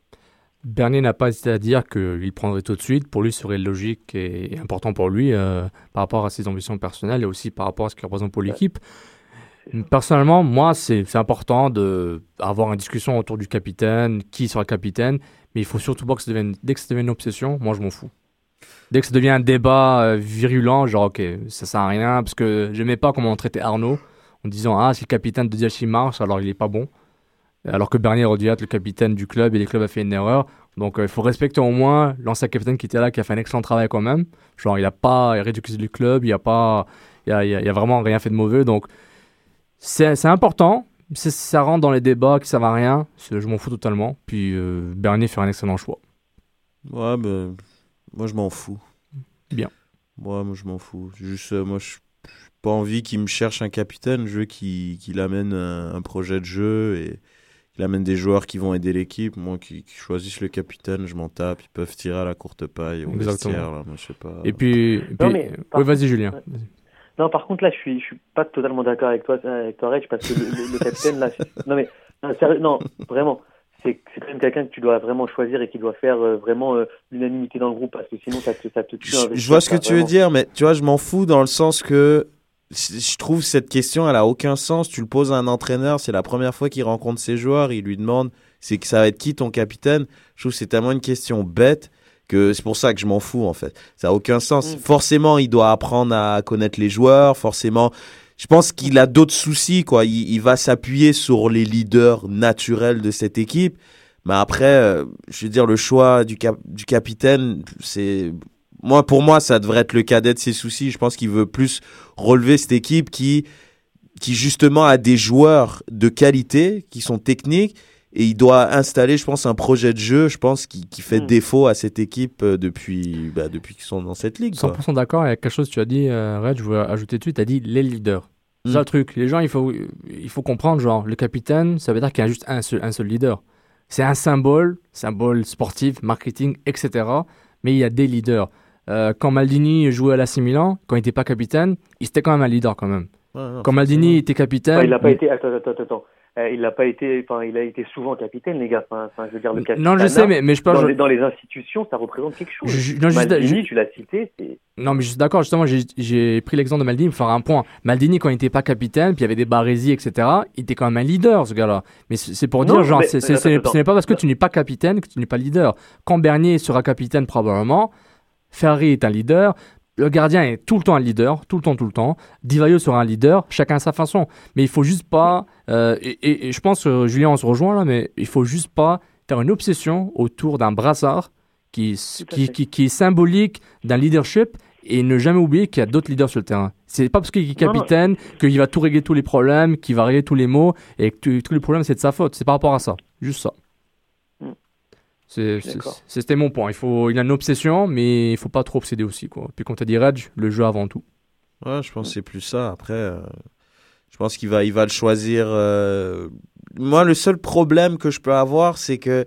Bernier n'a pas hésité à dire qu'il prendrait tout de suite. Pour lui, ce serait logique et important pour lui euh, par rapport à ses ambitions personnelles et aussi par rapport à ce qu'il représente pour l'équipe. Personnellement, moi, c'est important d'avoir une discussion autour du capitaine, qui sera capitaine, mais il faut surtout pas que ça devienne, dès que ça devient une obsession, moi je m'en fous. Dès que ça devient un débat euh, virulent, genre ok, ça sert à rien, parce que je n'aimais pas comment on traitait Arnaud, en disant ah, si le capitaine de Diachi marche, alors il est pas bon. Alors que Bernier aurait dû être le capitaine du club et le club a fait une erreur. Donc euh, il faut respecter au moins l'ancien capitaine qui était là, qui a fait un excellent travail quand même. Genre il n'a pas réduit le club, il n'a pas, il a, il a, vraiment rien fait de mauvais. Donc c'est important. Ça rentre dans les débats qui ne à rien. Je m'en fous totalement. Puis euh, Bernier fait un excellent choix. Ouais, ben, moi je m'en fous. Bien. Ouais, moi je m'en fous. Juste, euh, moi je pas envie qu'il me cherche un capitaine. Je veux qu'il amène un, projet de jeu et qu'il amène des joueurs qui vont aider l'équipe. Moi, qui, choisissent le capitaine, je m'en tape. Ils peuvent tirer à la courte paille. Exactement. là, moi, je sais pas. Et puis, et puis... oui, vas-y, Julien. Non, par contre, là, je suis, je suis pas totalement d'accord avec toi, avec toi, Reg, parce que le, capitaine, là, non, mais, non, sérieux, non, vraiment, c'est quand même quelqu'un que tu dois vraiment choisir et qui doit faire euh, vraiment euh, l'unanimité dans le groupe, parce que sinon, ça te, ça te tue. Je, je vois ce que tu veux dire, mais tu vois, je m'en fous dans le sens que je trouve cette question, elle a aucun sens. Tu le poses à un entraîneur, c'est la première fois qu'il rencontre ses joueurs, il lui demande, c'est que ça va être qui ton capitaine? Je trouve que c'est tellement une question bête que c'est pour ça que je m'en fous en fait. Ça a aucun sens. Mm. Forcément, il doit apprendre à connaître les joueurs. Forcément, je pense qu'il a d'autres soucis quoi. Il, va s'appuyer sur les leaders naturels de cette équipe. Mais après, euh, je veux dire, le choix du, cap du capitaine, c'est moi pour moi, ça devrait être le cadet de ses soucis. Je pense qu'il veut plus relever cette équipe qui qui justement a des joueurs de qualité, qui sont techniques et il doit installer, je pense, un projet de jeu, je pense, qui, qui fait hmm. défaut à cette équipe euh, depuis, bah, depuis qu'ils sont dans cette ligue. 100% d'accord avec quelque chose que tu as dit, euh, Red, je veux ajouter dessus, tu as dit les leaders. C'est ça hmm. le truc. Les gens, il faut, il faut comprendre, genre, le capitaine, ça veut dire qu'il y a juste un seul, un seul leader. C'est un symbole, symbole sportif, marketing, etc. Mais il y a des leaders. Euh, quand Maldini jouait à l'AC Milan, quand il n'était pas capitaine, il était quand même un leader quand même. quand Maldini était capitaine. il n'a pas été. Attends, attends, attends. Euh, il n'a pas été, enfin, il a été souvent capitaine, les gars. Enfin, je veux dire, le capitaine. Non, je sais, mais, mais je parle. Dans, les, dans les institutions, ça représente quelque chose. Je, non, Maldini, tu l'as cité. Non, mais je suis d'accord, justement, j'ai pris l'exemple de Maldini pour faire un point. Maldini, quand il n'était pas capitaine, puis il y avait des barésies, etc., il était quand même un leader, ce gars-là. Mais c'est pour dire, genre, ce n'est pas parce que tu n'es pas capitaine que tu n'es pas leader. Quand Bernier sera capitaine, probablement, Ferrari est un leader, le gardien est tout le temps un leader, tout le temps, tout le temps. Divayo sera un leader, chacun à sa façon. Mais il faut juste pas, euh, et, je pense que Julien on se rejoint là, mais il faut juste pas faire une obsession autour d'un brassard qui, qui, qui, est symbolique d'un leadership et ne jamais oublier qu'il y a d'autres leaders sur le terrain. C'est pas parce qu'il est capitaine qu'il va tout régler tous les problèmes, qu'il va régler tous les mots et que tous les problèmes c'est de sa faute. C'est par rapport à ça, juste ça. C'était mon point. Il, faut, il a une obsession, mais il faut pas trop obséder aussi. Quoi. Puis quand tu as dit Reg, le jeu avant tout. Ouais, je pense que c'est plus ça. Après, euh, je pense qu'il va, il va le choisir. Euh, moi, le seul problème que je peux avoir, c'est que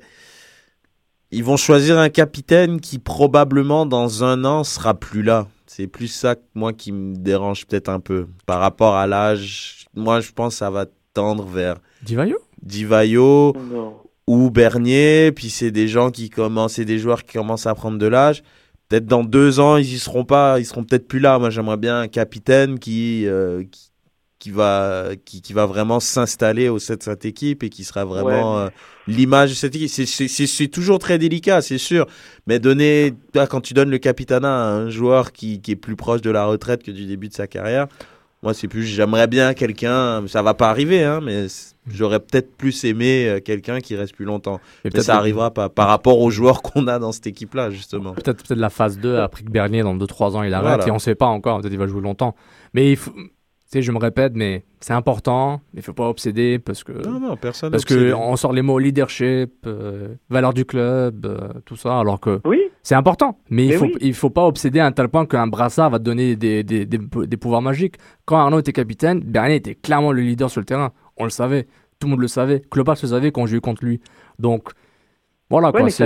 ils vont choisir un capitaine qui probablement dans un an sera plus là. C'est plus ça que moi qui me dérange peut-être un peu par rapport à l'âge. Moi, je pense que ça va tendre vers Divayo. Divayo. Ou Bernier, puis c'est des gens qui commencent, c'est des joueurs qui commencent à prendre de l'âge. Peut-être dans deux ans, ils y seront pas, ils seront peut-être plus là. Moi, j'aimerais bien un capitaine qui, euh, qui, va, qui, qui va vraiment s'installer au sein de cette équipe et qui sera vraiment euh, l'image de cette équipe. C'est toujours très délicat, c'est sûr. Mais donner, quand tu donnes le capitana à un joueur qui, qui est plus proche de la retraite que du début de sa carrière, moi, c'est plus, j'aimerais bien quelqu'un, ça va pas arriver, hein, mais j'aurais peut-être plus aimé euh, quelqu'un qui reste plus longtemps. Et mais ça arrivera pas par rapport aux joueurs qu'on a dans cette équipe-là, justement. Peut-être peut la phase 2, après que Bernier, dans 2-3 ans, il arrête, et on sait pas encore, peut-être il va jouer longtemps. Mais il faut, sais, je me répète, mais c'est important. Il faut pas obséder parce que Non, non, personne. parce que on sort les mots leadership, euh, valeur du club, euh, tout ça, alors que Oui, c'est important. Mais, il Mais faut oui. il faut pas obséder à un tel point qu'un brassard va te donner des, des, des, des pouvoirs magiques. Quand Arnaud était capitaine, Bernier était clairement le leader sur le terrain. On le savait, tout le monde le savait. Klopas le savait quand jouait contre lui. Donc voilà Ouais, quoi. mais ça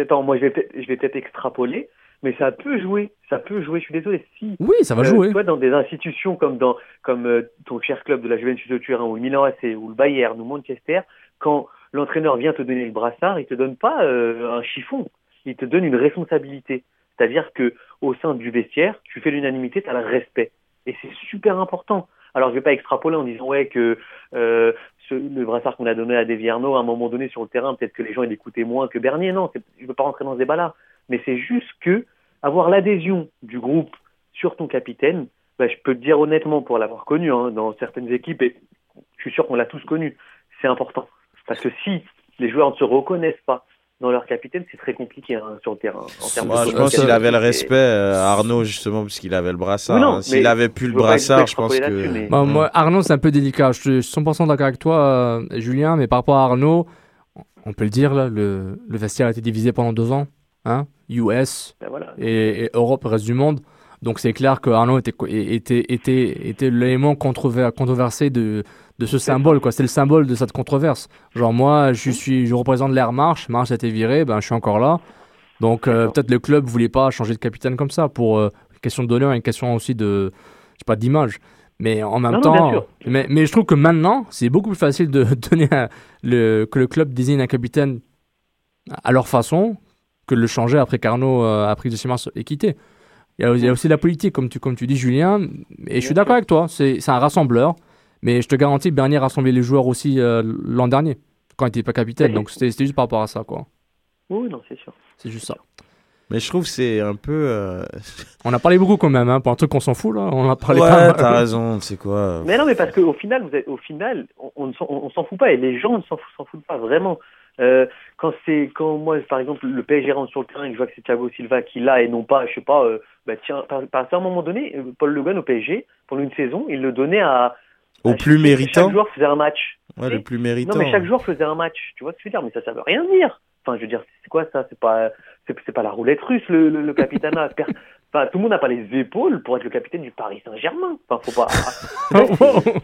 attends, moi je vais peut-être je vais peut-être extrapoler, mais ça peut jouer. Ça peut jouer. Je suis désolé. Si oui, ça va euh, jouer. tu vois, dans des institutions comme dans comme euh, ton cher club de la Juventus de Turin ou le Milan AC ou le Bayern ou Manchester, quand l'entraîneur vient te donner le brassard, il te donne pas euh, un chiffon, il te donne une responsabilité. C'est-à-dire que au sein du vestiaire, tu fais l'unanimité, tu as le respect, et c'est super important. Alors je vais pas extrapoler en disant ouais que euh, ce- le brassard qu'on a donné à Devierno à un moment donné sur le terrain, peut-être que les gens ils l'écoutaient moins que Bernier. Non, je veux pas rentrer dans ce débat-là, mais c'est juste que avoir l'adhésion du groupe sur ton capitaine, bah, je peux te dire honnêtement, pour l'avoir connu hein, dans certaines équipes, et je suis sûr qu'on l'a tous connu, c'est important. Parce que si les joueurs ne se reconnaissent pas dans leur capitaine, c'est très compliqué hein, sur le terrain. En Moi, de je pense qu'il avait le respect, euh, Arnaud, justement, parce qu'il avait le brassard. Hein. S'il avait plus le brassard, je pense que. mais- Bah, moi, Arnaud, c'est un peu délicat. Je suis 100% d'accord avec toi, euh, Julien, mais par rapport à Arnaud, on peut le dire, là, le, le vestiaire a été divisé pendant deux ans. Hein US Ben voilà. et, et Europe, reste du monde. Donc c'est clair que Arnaud était, était, était, était l'élément controver- controversé de, de ce symbole. quoi. C'est le symbole de cette controverse. Genre moi, je, suis, je représente l'Air Marche. Marche a été viré, ben, je suis encore là. Donc euh, peut-être le club voulait pas changer de capitaine comme ça pour euh, une question d'honneur et une question aussi de, je sais pas, d'image. Mais en même Non, temps, mais, mais je trouve que maintenant, c'est beaucoup plus facile de donner un- le, que le club désigne un capitaine à leur façon que de le changer après qu'Arnaud euh, a pris de ses et quitté. Il y, a, il y a aussi la politique, comme tu, comme tu dis, Julien. Et je suis d'accord avec toi, c'est c'est un rassembleur. Mais je te garantis que Bernier rassemblait les joueurs aussi euh, l'an dernier, quand il n'était pas capitaine. Donc c'était c'était juste par rapport à ça, quoi. Oui, non, c'est sûr. C'est juste ça. Mais je trouve que c'est un peu. euh, On a parlé beaucoup quand même, hein, pour un truc qu'on s'en fout, là. On a parlé Ouais, pas t'as raison, c'est quoi. Mais non, mais parce qu'au final, vous êtes, au final, on, on ne s'en- on s'en fout pas et les gens ne s'en foutent, s'en foutent pas vraiment. Euh, quand c'est quand moi, par exemple, le PSG rentre sur le terrain et que je vois que c'est Thiago Silva qui l'a et non pas, je sais pas, euh, bah tiens, par- parce qu'à un moment donné, euh, Paul Le Guen au PSG pendant une saison, il le donnait à Au à plus chaque- méritant. Chaque joueur faisait un match. Ouais, le plus méritant. Non, mais chaque joueur faisait un match. Tu vois ce que je veux dire? Mais ça, ça veut rien dire. Enfin, je veux dire, c'est quoi ça? C'est pas, c'est pas la roulette russe le, le, le capitanat. Enfin, tout le monde n'a pas les épaules pour être le capitaine du Paris Saint-Germain. Enfin, faut pas.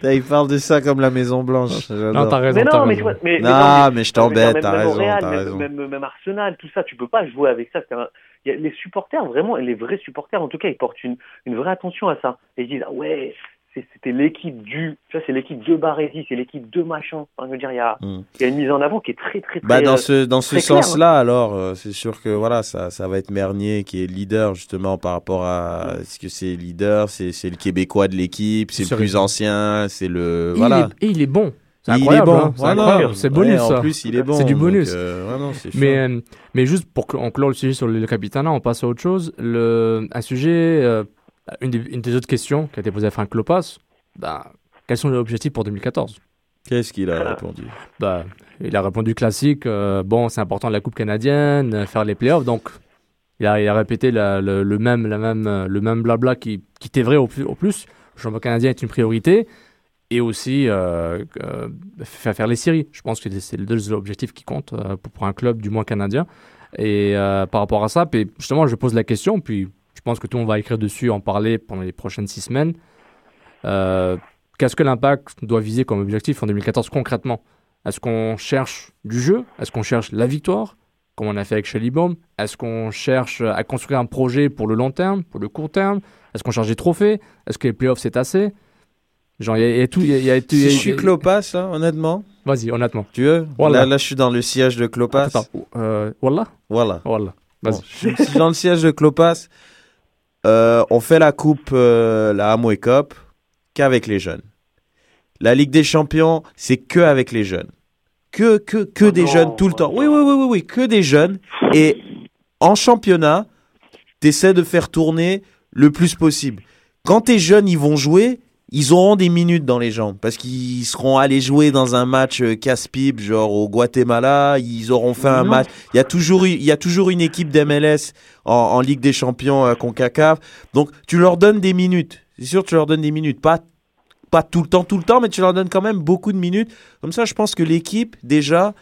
Il parle de ça comme la Maison Blanche. Non, t'as raison. mais non, mais raison. tu vois, mais, mais Non, mais- mais je t'embête, même- raison, même. Même, même Arsenal, tout ça, tu peux pas jouer avec ça. c'est un- il y a les supporters, vraiment, les vrais supporters, en tout cas, ils portent une, une vraie attention à ça. Et ils disent, ah ouais, c'était l'équipe du, tu vois, c'est l'équipe de Barési, c'est l'équipe de machin. Enfin, je veux dire, il y a, Mm. il y a une mise en avant qui est très, très, très. Bah, dans euh, ce, dans ce sens-là, alors, euh, c'est sûr que voilà, ça, ça va être Mernier qui est leader, justement, par rapport à ce que c'est leader, c'est c'est le Québécois de l'équipe, c'est le plus ancien, c'est le. Et Voilà. il est- Et il est bon. C'est Il est bon, hein. C'est Ouais, bonus, En ça. plus, il est bon. C'est du donc, bonus. euh, ouais, non, c'est sûr. Mais, euh, mais juste pour en clore le sujet sur le capitana, on passe à autre chose. Le, un sujet, euh, une, des, une des autres questions qui a été posée à Frank Lopas, bah, quels sont les objectifs pour 2014 Qu'est-ce qu'il a répondu? Bah, Il a répondu classique, euh, bon, c'est important la Coupe canadienne, euh, faire les playoffs, donc il a, il a répété la- le, le même, la même, euh, le même blabla qui, qui était vrai au plus. Au plus. Le championnat canadien est une priorité. Et aussi euh, euh, faire, faire les séries. Je pense que c'est les deux objectifs qui comptent euh, pour, pour un club, du moins canadien. Et euh, par rapport à ça, puis justement, je pose la question, puis pense que tout le monde va écrire dessus, en parler pendant les prochaines six semaines. Euh, Qu'est-ce que l'impact doit viser comme objectif en 2014 concrètement? Est-ce qu'on cherche du jeu? Est-ce qu'on cherche la victoire? Comme on a fait avec Shelly Baum Est-ce qu'on cherche à construire un projet pour le long terme, pour le court terme? Est-ce qu'on cherche des trophées? Est-ce que les playoffs c'est assez? Genre, il y, a- il y a tout. il y a- il y a tout- il y Si je suis Clopas, là, honnêtement, Vas-y, honnêtement. tu veux? Voilà. là, là, je suis dans le siège de Clopas. Attends, euh, Wallah Voilà. Wallah. Bon, je suis dans le siège de Clopas. Euh, on fait la coupe, euh, la Amway Cup, qu'avec les jeunes. La Ligue des Champions, c'est que avec les jeunes. Que, que, que Oh des non, jeunes tout le oh temps. Oui, oui, oui, oui, oui, que des jeunes. Et en championnat, t'essaies de faire tourner le plus possible. Quand tes jeunes, ils vont jouer, ils auront des minutes dans les jambes parce qu'ils seront allés jouer dans un match euh, casse-pipe, genre au Guatemala. Ils auront fait un Non. match. Il y a toujours, il y a toujours une équipe d'MLS en, en Ligue des Champions à Concacaf. Donc, tu leur donnes des minutes. C'est sûr, tu leur donnes des minutes. Pas pas tout le temps, tout le temps, mais tu leur donnes quand même beaucoup de minutes. Comme ça, je pense que l'équipe, déjà,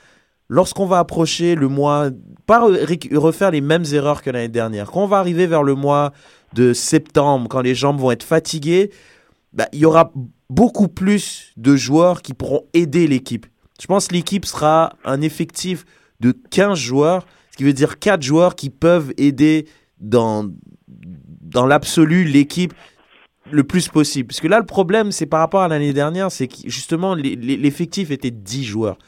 lorsqu'on va approcher le mois, pas refaire les mêmes erreurs que l'année dernière, quand on va arriver vers le mois de septembre, quand les jambes vont être fatiguées, bah, il y aura beaucoup plus de joueurs qui pourront aider l'équipe. Je pense que l'équipe sera un effectif de 15 joueurs, ce qui veut dire 4 joueurs qui peuvent aider dans, dans l'absolu l'équipe le plus possible. Parce que là, le problème, c'est par rapport à l'année dernière, c'est que justement, l'effectif était 10 joueurs.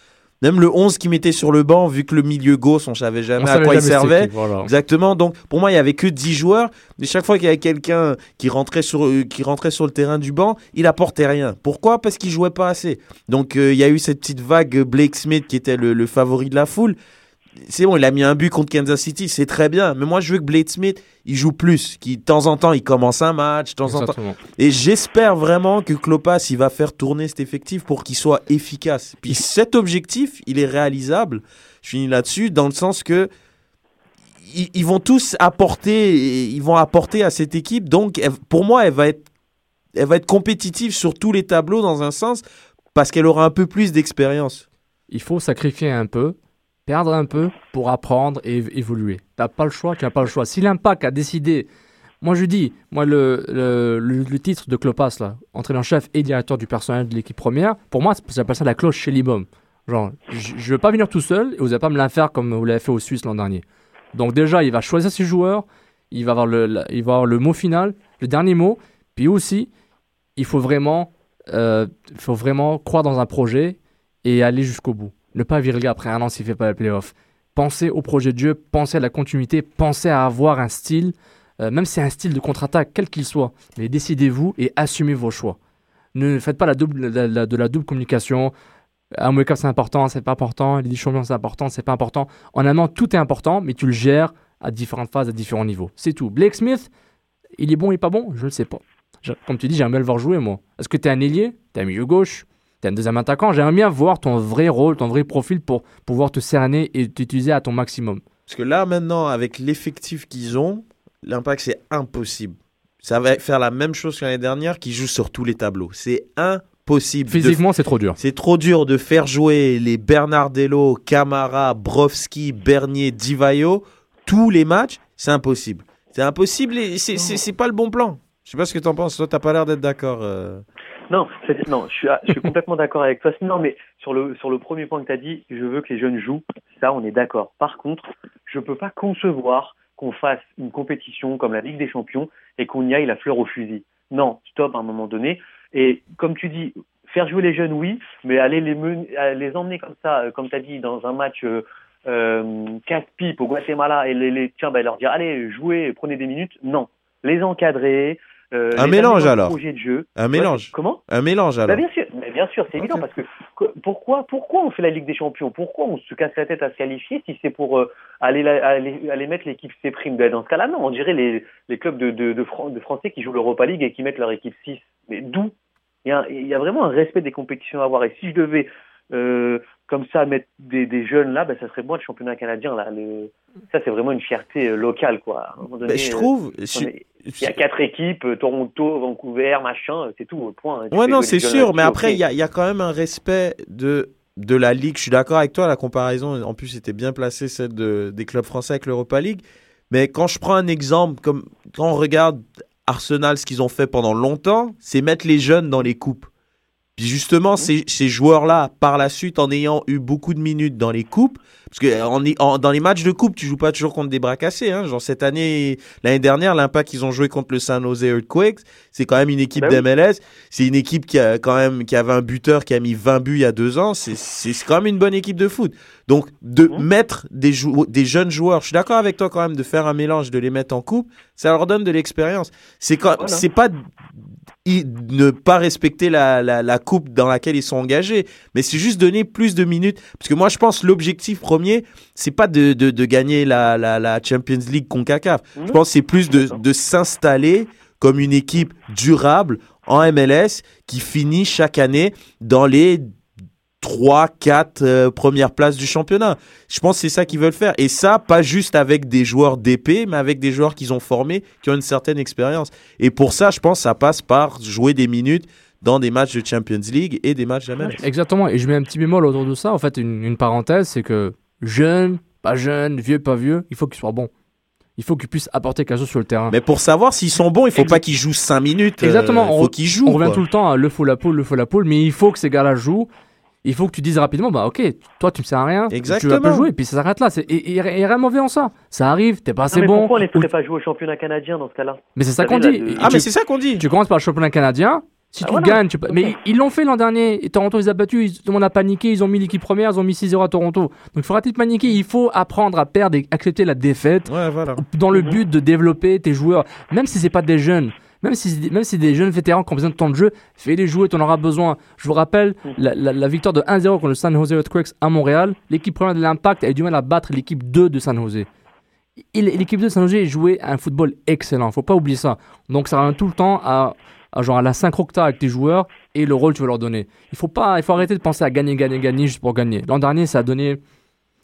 Même le 11 qui mettait sur le banc, vu que le milieu gauche, on savait jamais à quoi il servait. Exactement. Donc, pour moi, il y avait que 10 joueurs. Mais chaque fois qu'il y avait quelqu'un qui rentrait sur euh, qui rentrait sur le terrain du banc, il apportait rien. Pourquoi? Parce qu'il jouait pas assez. Donc, euh, il y a eu cette petite vague Blake Smith qui était le favori de la foule c'est bon, il a mis un but contre Kansas City, c'est très bien. Mais moi, je veux que Blade Smith, il joue plus. Qui, de temps en temps, il commence un match, de temps en temps. Et j'espère vraiment que Klopas, il va faire tourner cet effectif pour qu'il soit efficace. Puis cet objectif, il est réalisable. Je finis là-dessus, dans le sens que ils, vont tous apporter, ils vont apporter à cette équipe. Donc, pour moi, elle va être, elle va être compétitive sur tous les tableaux dans un sens, parce qu'elle aura un peu plus d'expérience. Il faut sacrifier un peu perdre un peu pour apprendre et évoluer. Tu n'as pas le choix, tu n'as pas le choix. Si l'impact a décidé, moi je dis, moi le, le, titre de Klopas, là, entraîneur-chef et directeur du personnel de l'équipe première, pour moi, j'appelle ça la cloche chez Libom. Genre, je ne veux pas venir tout seul et vous n'allez pas me la faire comme vous l'avez fait aux Suisses l'an dernier. Donc déjà, il va choisir ses joueurs, il va avoir le, il va avoir le mot final, le dernier mot, puis aussi, il faut vraiment, euh, il faut vraiment croire dans un projet et aller jusqu'au bout. Ne pas virer après un an s'il ne fait pas les playoffs. Pensez au projet de jeu, pensez à la continuité, pensez à avoir un style, euh, même si c'est un style de contre-attaque, quel qu'il soit. Mais décidez-vous et assumez vos choix. Ne faites pas la double, de la double communication. Un wake c'est important, c'est pas important. Les champions, c'est important, c'est pas important. En amont, tout est important, mais tu le gères à différentes phases, à différents niveaux. C'est tout. Blake Smith, il est bon, il est pas bon? Je ne sais pas. Comme tu dis, j'aimerais le voir jouer, moi. Est-ce que tu es un ailier? Tu es un milieu gauche? Un deuxième attaquant. J'aimerais bien voir ton vrai rôle, ton vrai profil pour pouvoir te cerner et t'utiliser à ton maximum. Parce que là, maintenant, avec l'effectif qu'ils ont, l'impact, c'est impossible. Ça va faire la même chose que l'année dernière, qui joue sur tous les tableaux. C'est impossible. Physiquement, c'est trop dur. C'est trop dur de faire jouer les Bernardello, Camara, Brovski, Bernier, Divayo, tous les matchs. C'est impossible. C'est impossible et c'est pas le bon plan. Je sais pas ce que tu en penses. Toi, t'as pas l'air d'être d'accord. Euh. Non, non, je suis, complètement d'accord avec toi. Non, mais sur le sur le premier point que tu as dit, je veux que les jeunes jouent. Ça, on est d'accord. Par contre, je peux pas concevoir qu'on fasse une compétition comme la Ligue des Champions et qu'on y aille la fleur au fusil. Non, stop à un moment donné. Et comme tu dis, faire jouer les jeunes, oui, mais aller les, les emmener comme ça, euh, comme tu as dit, dans un match euh, euh, 4 pipes au Guatemala et les tiens, bah, leur dire allez, jouez, prenez des minutes. Non. Les encadrer, euh, un mélange alors. de jeu. Un mélange. comment? Un mélange alors. Bah, bien sûr, mais bien sûr, c'est évident parce que pourquoi, pourquoi on fait la Ligue des Champions? Pourquoi on se casse la tête à se qualifier si c'est pour euh, aller, aller, aller, mettre l'équipe C prime? Ben, Dans ce cas-là, non, on dirait les, les clubs de, de, de, Français qui jouent l'Europa League et qui mettent leur équipe 6. Mais d'où? Il y, a, il y a vraiment un respect des compétitions à avoir. Et si je devais euh, comme ça mettre des, des jeunes là, ben, ça serait moi le championnat canadien là. Le... Ça c'est vraiment une fierté euh, locale quoi. Ben, je trouve. Il y a quatre équipes, euh, Toronto, Vancouver, machin, c'est tout, point. ouais, non, c'est sûr, mais après, il y, a, y, a, quand même un respect de, de la Ligue. Je suis d'accord avec toi, la comparaison, en plus, était bien placée, celle de, des clubs français avec l'Europa League. Mais quand je prends un exemple, comme quand on regarde Arsenal, ce qu'ils ont fait pendant longtemps, c'est mettre les jeunes dans les coupes. Puis justement, mmh. ces, ces joueurs-là, par la suite, en ayant eu beaucoup de minutes dans les coupes, parce que en, dans les matchs de coupe, tu joues pas toujours contre des bras cassés. Hein. Genre cette année, l'année dernière, l'impact qu'ils ont joué contre le San Jose Earthquakes, c'est quand même une équipe bah d'MLS. C'est une équipe qui a quand même qui avait un buteur qui a mis 20 buts il y a deux ans. C'est quand même une bonne équipe de foot. Donc de mmh. mettre des, des jeunes joueurs, je suis d'accord avec toi quand même de faire un mélange, de les mettre en coupe, ça leur donne de l'expérience. C'est c'est pas ne pas respecter la, la, la, coupe dans laquelle ils sont engagés. Mais c'est juste donner plus de minutes. Parce que moi, je pense l'objectif premier, c'est pas de, de, de, gagner la, la, la Champions League CONCACAF. Je pense c'est plus de, de s'installer comme une équipe durable en MLS qui finit chaque année dans les 3, 4 euh, premières places du championnat. Je pense que c'est ça qu'ils veulent faire. Et ça, pas juste avec des joueurs d'épée, mais avec des joueurs qu'ils ont formés, qui ont une certaine expérience. Et pour ça, je pense que ça passe par jouer des minutes dans des matchs de Champions League et des matchs d'Amérique. Exactement, et je mets un petit bémol autour de ça. En fait, une, une parenthèse, c'est que jeune, pas jeune, vieux, pas vieux, il faut qu'il soit bon. Il faut qu'il puisse apporter quelque chose sur le terrain. Mais pour savoir s'ils sont bons, il faut pas qu'ils jouent 5 minutes. euh, Exactement, il faut qu'ils jouent. On revient quoi. tout le temps à le faut la poule, le faut la poule, mais il faut que ces gars-là jouent. Il faut que tu dises rapidement, bah ok, toi tu me sers à rien, tu vas Exactement. pas jouer, et puis ça s'arrête là. Et et- et rien de mauvais en ça. Ça arrive, t'es pas Non, assez mais bon. pourquoi on ou- ferait pas jouer au championnat canadien dans ce cas-là? Mais c'est ça qu'on dit. de- Ah, tu- mais c'est ça qu'on dit. Tu commences par le championnat canadien. Si Ah, tu voilà. gagnes, tu peux- mais ils l'ont fait l'an dernier. Et Toronto, ils ont battu. Ils, tout le monde a paniqué. Ils ont mis l'équipe première. Ils ont mis 6-0 à Toronto. Donc il de paniquer. Il faut apprendre à perdre et accepter la défaite Ouais, voilà. dans le Mhm. but de développer tes joueurs. Même si c'est pas des jeunes. Même si, c'est- même si c'est des jeunes vétérans qui ont besoin de temps de jeu, fais-les jouer, tu en auras besoin. Je vous rappelle Mhm. la, la- la victoire de 1-0 contre le San Jose Earthquakes à Montréal. L'équipe première de l'Impact a eu du mal à battre l'équipe 2 de San Jose. Il- L'équipe 2 de San Jose jouait un football excellent, faut pas oublier ça. Donc ça revient tout le temps à genre à la synchrocta avec tes joueurs et le rôle que tu veux leur donner. Il faut pas, il faut arrêter de penser à gagner, gagner, gagner juste pour gagner. L'an dernier, ça a donné,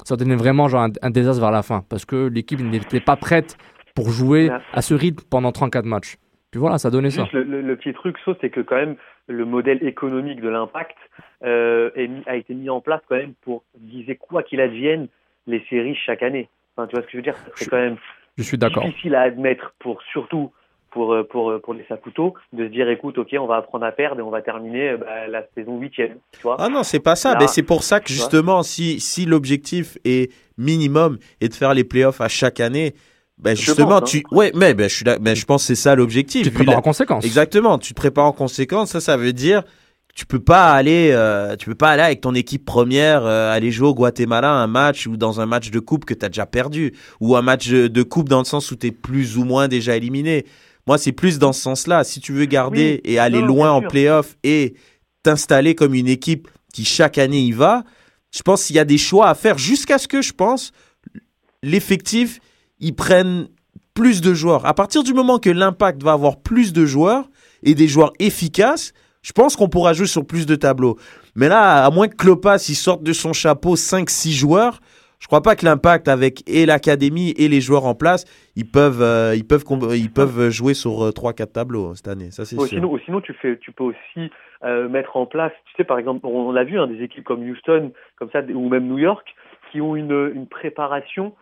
ça a donné vraiment genre un, un désastre vers la fin parce que l'équipe n'était pas prête pour jouer à ce rythme pendant 34 matchs. Puis voilà, ça a donné ça. Juste le, le- le petit truc, c'est que quand même le modèle économique de l'impact euh, a été mis en place quand même pour viser quoi qu'il advienne les séries chaque année. Enfin, tu vois ce que je veux dire? C'est quand même Je suis difficile à admettre pour surtout pour euh, pour euh, pour les Saputo de se dire écoute ok on va apprendre à perdre et on va terminer euh, bah, la saison huitième tu vois Ah non, c'est pas ça. Là, Mais c'est pour ça que tu justement, si, si l'objectif est minimum et de faire les playoffs à chaque année, ben justement, pense, hein. tu. Ouais, mais ben, je, suis là- ben, je pense que c'est ça l'objectif. Tu te prépares la- en conséquence. Exactement, tu te prépares en conséquence. Ça, ça veut dire que tu peux pas aller, euh, tu peux pas aller avec ton équipe première euh, aller jouer au Guatemala un match ou dans un match de coupe que tu as déjà perdu ou un match de de coupe dans le sens où tu es plus ou moins déjà éliminé. Moi, c'est plus dans ce sens-là. Si tu veux garder et aller Non, loin en playoff et t'installer comme une équipe qui chaque année y va, je pense qu'il y a des choix à faire jusqu'à ce que je pense l'effectif ils prennent plus de joueurs. À partir du moment que l'impact va avoir plus de joueurs et des joueurs efficaces, je pense qu'on pourra jouer sur plus de tableaux. Mais là, à moins que Klopas il sorte de son chapeau 5-6 joueurs, je crois pas que l'impact avec et l'académie et les joueurs en place, ils peuvent, euh, ils peuvent, ils peuvent jouer sur euh, 3-4 tableaux hein, cette année. Ça, c'est Ou sûr. sinon, tu fais, tu peux aussi euh, mettre en place, tu sais, par exemple, on, l'a vu, hein, des équipes comme Houston, comme ça, ou même New York, qui ont une, une préparation,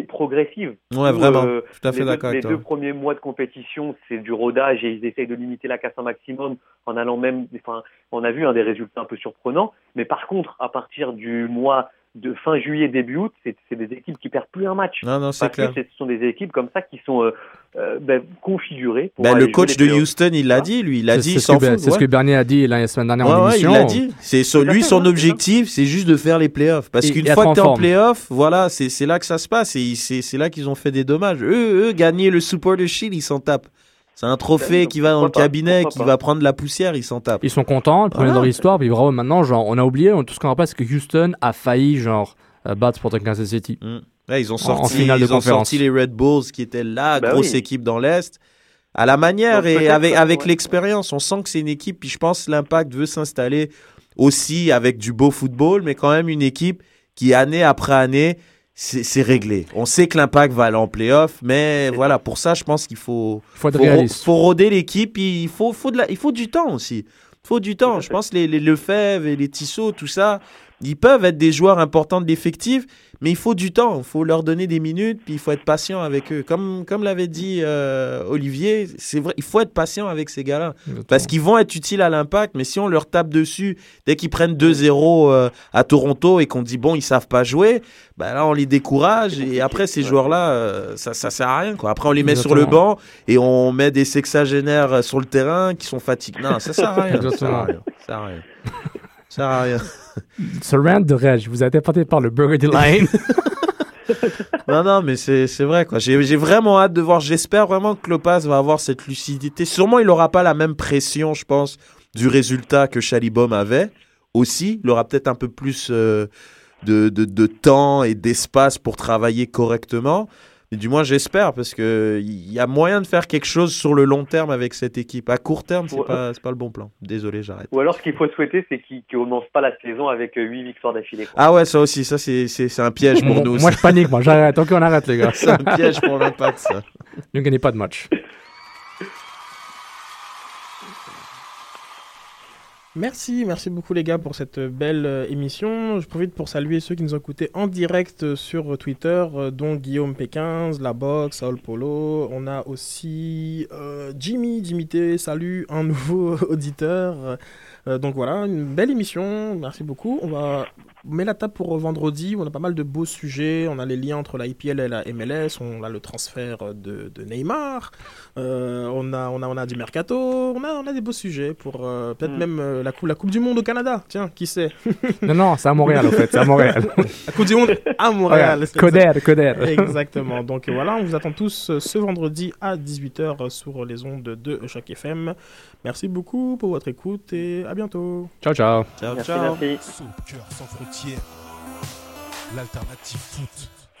progressive. Ouais, vraiment. euh, Tout à fait d'accord les deux premiers mois de compétition, c'est du rodage et ils essayent de limiter la casse un maximum en allant même, enfin, on a vu hein, des résultats un peu surprenants. Mais par contre, à partir du mois de fin juillet, début août, c'est c'est des équipes qui perdent plus un match. Non, non, c'est Parce clair. que ce sont des équipes comme ça qui sont euh, euh, ben, configurées. Pour Ben, le coach de. Houston, il l'a dit, lui. Il a C'est- dit, c'est ce fout. C'est ce ouais. que Bernier a dit la semaine dernière Ouais, en ouais, émission. il l'a dit. C'est lui son objectif, c'est juste de faire les playoffs. Parce qu'une fois que t'es en playoffs, voilà, c'est c'est là que ça se passe. Et c'est c'est là qu'ils ont fait des dommages. Eux, eux, gagner le Supporter Shield, ils s'en tapent. C'est un trophée qui va dans le cabinet, qui va prendre de la poussière, ils s'en tapent. Ils sont contents, le premier Voilà. dans l'histoire, puis bravo, maintenant, genre, on a oublié, on- tout ce qu'on rappelle, c'est que Houston a failli, genre, euh, battre Sporting Kansas City. Là, ils ont En- sorti, en finale de ils ont conférence. sorti les Red Bulls, qui étaient la Bah grosse oui. équipe dans l'Est. À la manière Donc, et avec, avec ouais. l'expérience, on sent que c'est une équipe. Puis je pense que l'Impact veut s'installer aussi avec du beau football, mais quand même une équipe qui, année après année, c'est réglé. On sait que l'Impact va aller en playoff, mais voilà, pour ça, je pense qu'il faut, faut être faut, ro- réaliste. faut roder l'équipe. Il faut, faut, de la- il faut du temps aussi. Il faut du temps. Je pense que les, les Lefebvre et les Tissot, tout ça, ils peuvent être des joueurs importants de l'effectif, mais il faut du temps. Il faut leur donner des minutes, puis il faut être patient avec eux. Comme, comme l'avait dit euh, Olivier, c'est vrai, il faut être patient avec ces gars-là. Parce qu'ils vont être utiles à l'impact, mais si on leur tape dessus dès qu'ils prennent 2-0 euh, à Toronto et qu'on dit bon, ils savent pas jouer, ben là on les décourage et après ces Ouais. joueurs-là, euh, ça, ça sert à rien quoi. Après on les met sur le banc et on met des sexagénaires sur le terrain qui sont fatigués. Non, ça sert à rien. ça sert à rien. Ça sert à rien. Ce de Reg vous a été porté par le Burgundy Line. Non, non, mais c'est vrai, quoi. J'ai vraiment hâte de voir. J'espère vraiment que Klopas va avoir cette lucidité. Sûrement, il n'aura pas la même pression, je pense, du résultat que Chalibom avait. Aussi, il aura peut-être un peu plus euh, de, de temps et d'espace pour travailler correctement. Du moins, j'espère, parce que il y a moyen de faire quelque chose sur le long terme avec cette équipe. À court terme, c'est Ouais. pas, c'est pas le bon plan. Désolé, j'arrête. Ou alors, ce qu'il faut souhaiter, c'est qu'ils ne commencent pas la saison avec 8 victoires d'affilée. Ah ouais, ça aussi, ça c'est c'est- c'est un piège pour moi, nous. moi, je panique, moi, j'arrête. Ok, on arrête, les gars. c'est un piège pour l'impact, ça. Ne gagnez pas de match. Merci, merci beaucoup les gars pour cette belle euh, émission. Je profite pour saluer ceux qui nous ont écoutés en direct euh, sur Twitter, euh, dont Guillaume P15, La Box, Saul Polo. On a aussi Jimmy, Jimmy T, salut, un nouveau auditeur. Euh, donc voilà, une belle émission. Merci beaucoup. On va mettre la table pour vendredi. On a pas mal de beaux sujets. On a les liens entre la IPL et la MLS. On a le transfert de, de Neymar. Euh, on, a, on, a, on a du mercato. On a, on a des beaux sujets pour euh, peut-être mm. même la, coupe, la Coupe du Monde au Canada. Tiens, qui sait? Non, non, c'est à Montréal en fait. C'est à Montréal. la Coupe du Monde à Montréal. Coder, Coder. Exactement. Donc voilà, on vous attend tous ce vendredi à 18h sur les ondes de chaque FM. Merci beaucoup pour votre écoute et à bientôt. Ciao, ciao. Ciao, merci, ciao. Merci. L'alternative foot.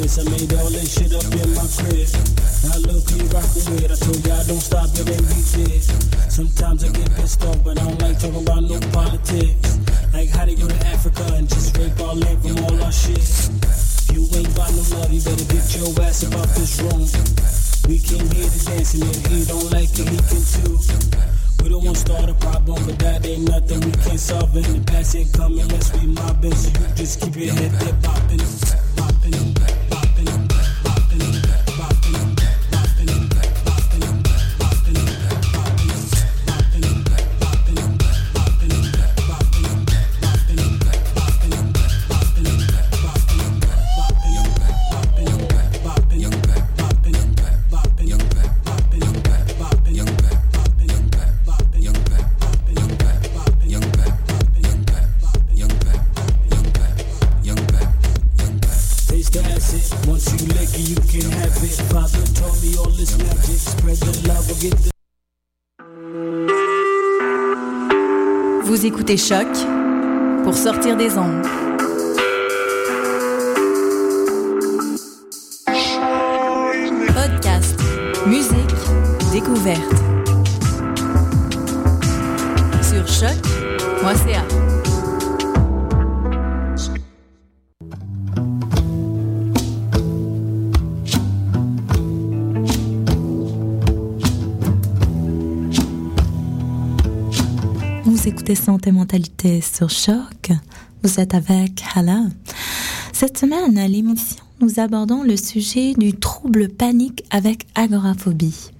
I made all this shit up in my crib. Now look who you rockin' with. I told y'all don't stop, it ain't be this. Sometimes I get pissed off, but I don't like talking about no politics. Like how they go to Africa and just rape all land from all our shit. If you ain't got no love, you better get your ass about this room. We can't hear the dancing if he don't like it, he can too. We don't want to start a problem, but that ain't nothing we can't solve. And the past ain't coming unless we mobbing, so you just keep your head there popping. Foot. Choc pour sortir des ondes. Podcast, musique, découverte. Santé Mentalité sur Choc. Vous êtes avec Hala. Cette semaine, à l'émission, nous abordons le sujet du trouble panique avec agoraphobie.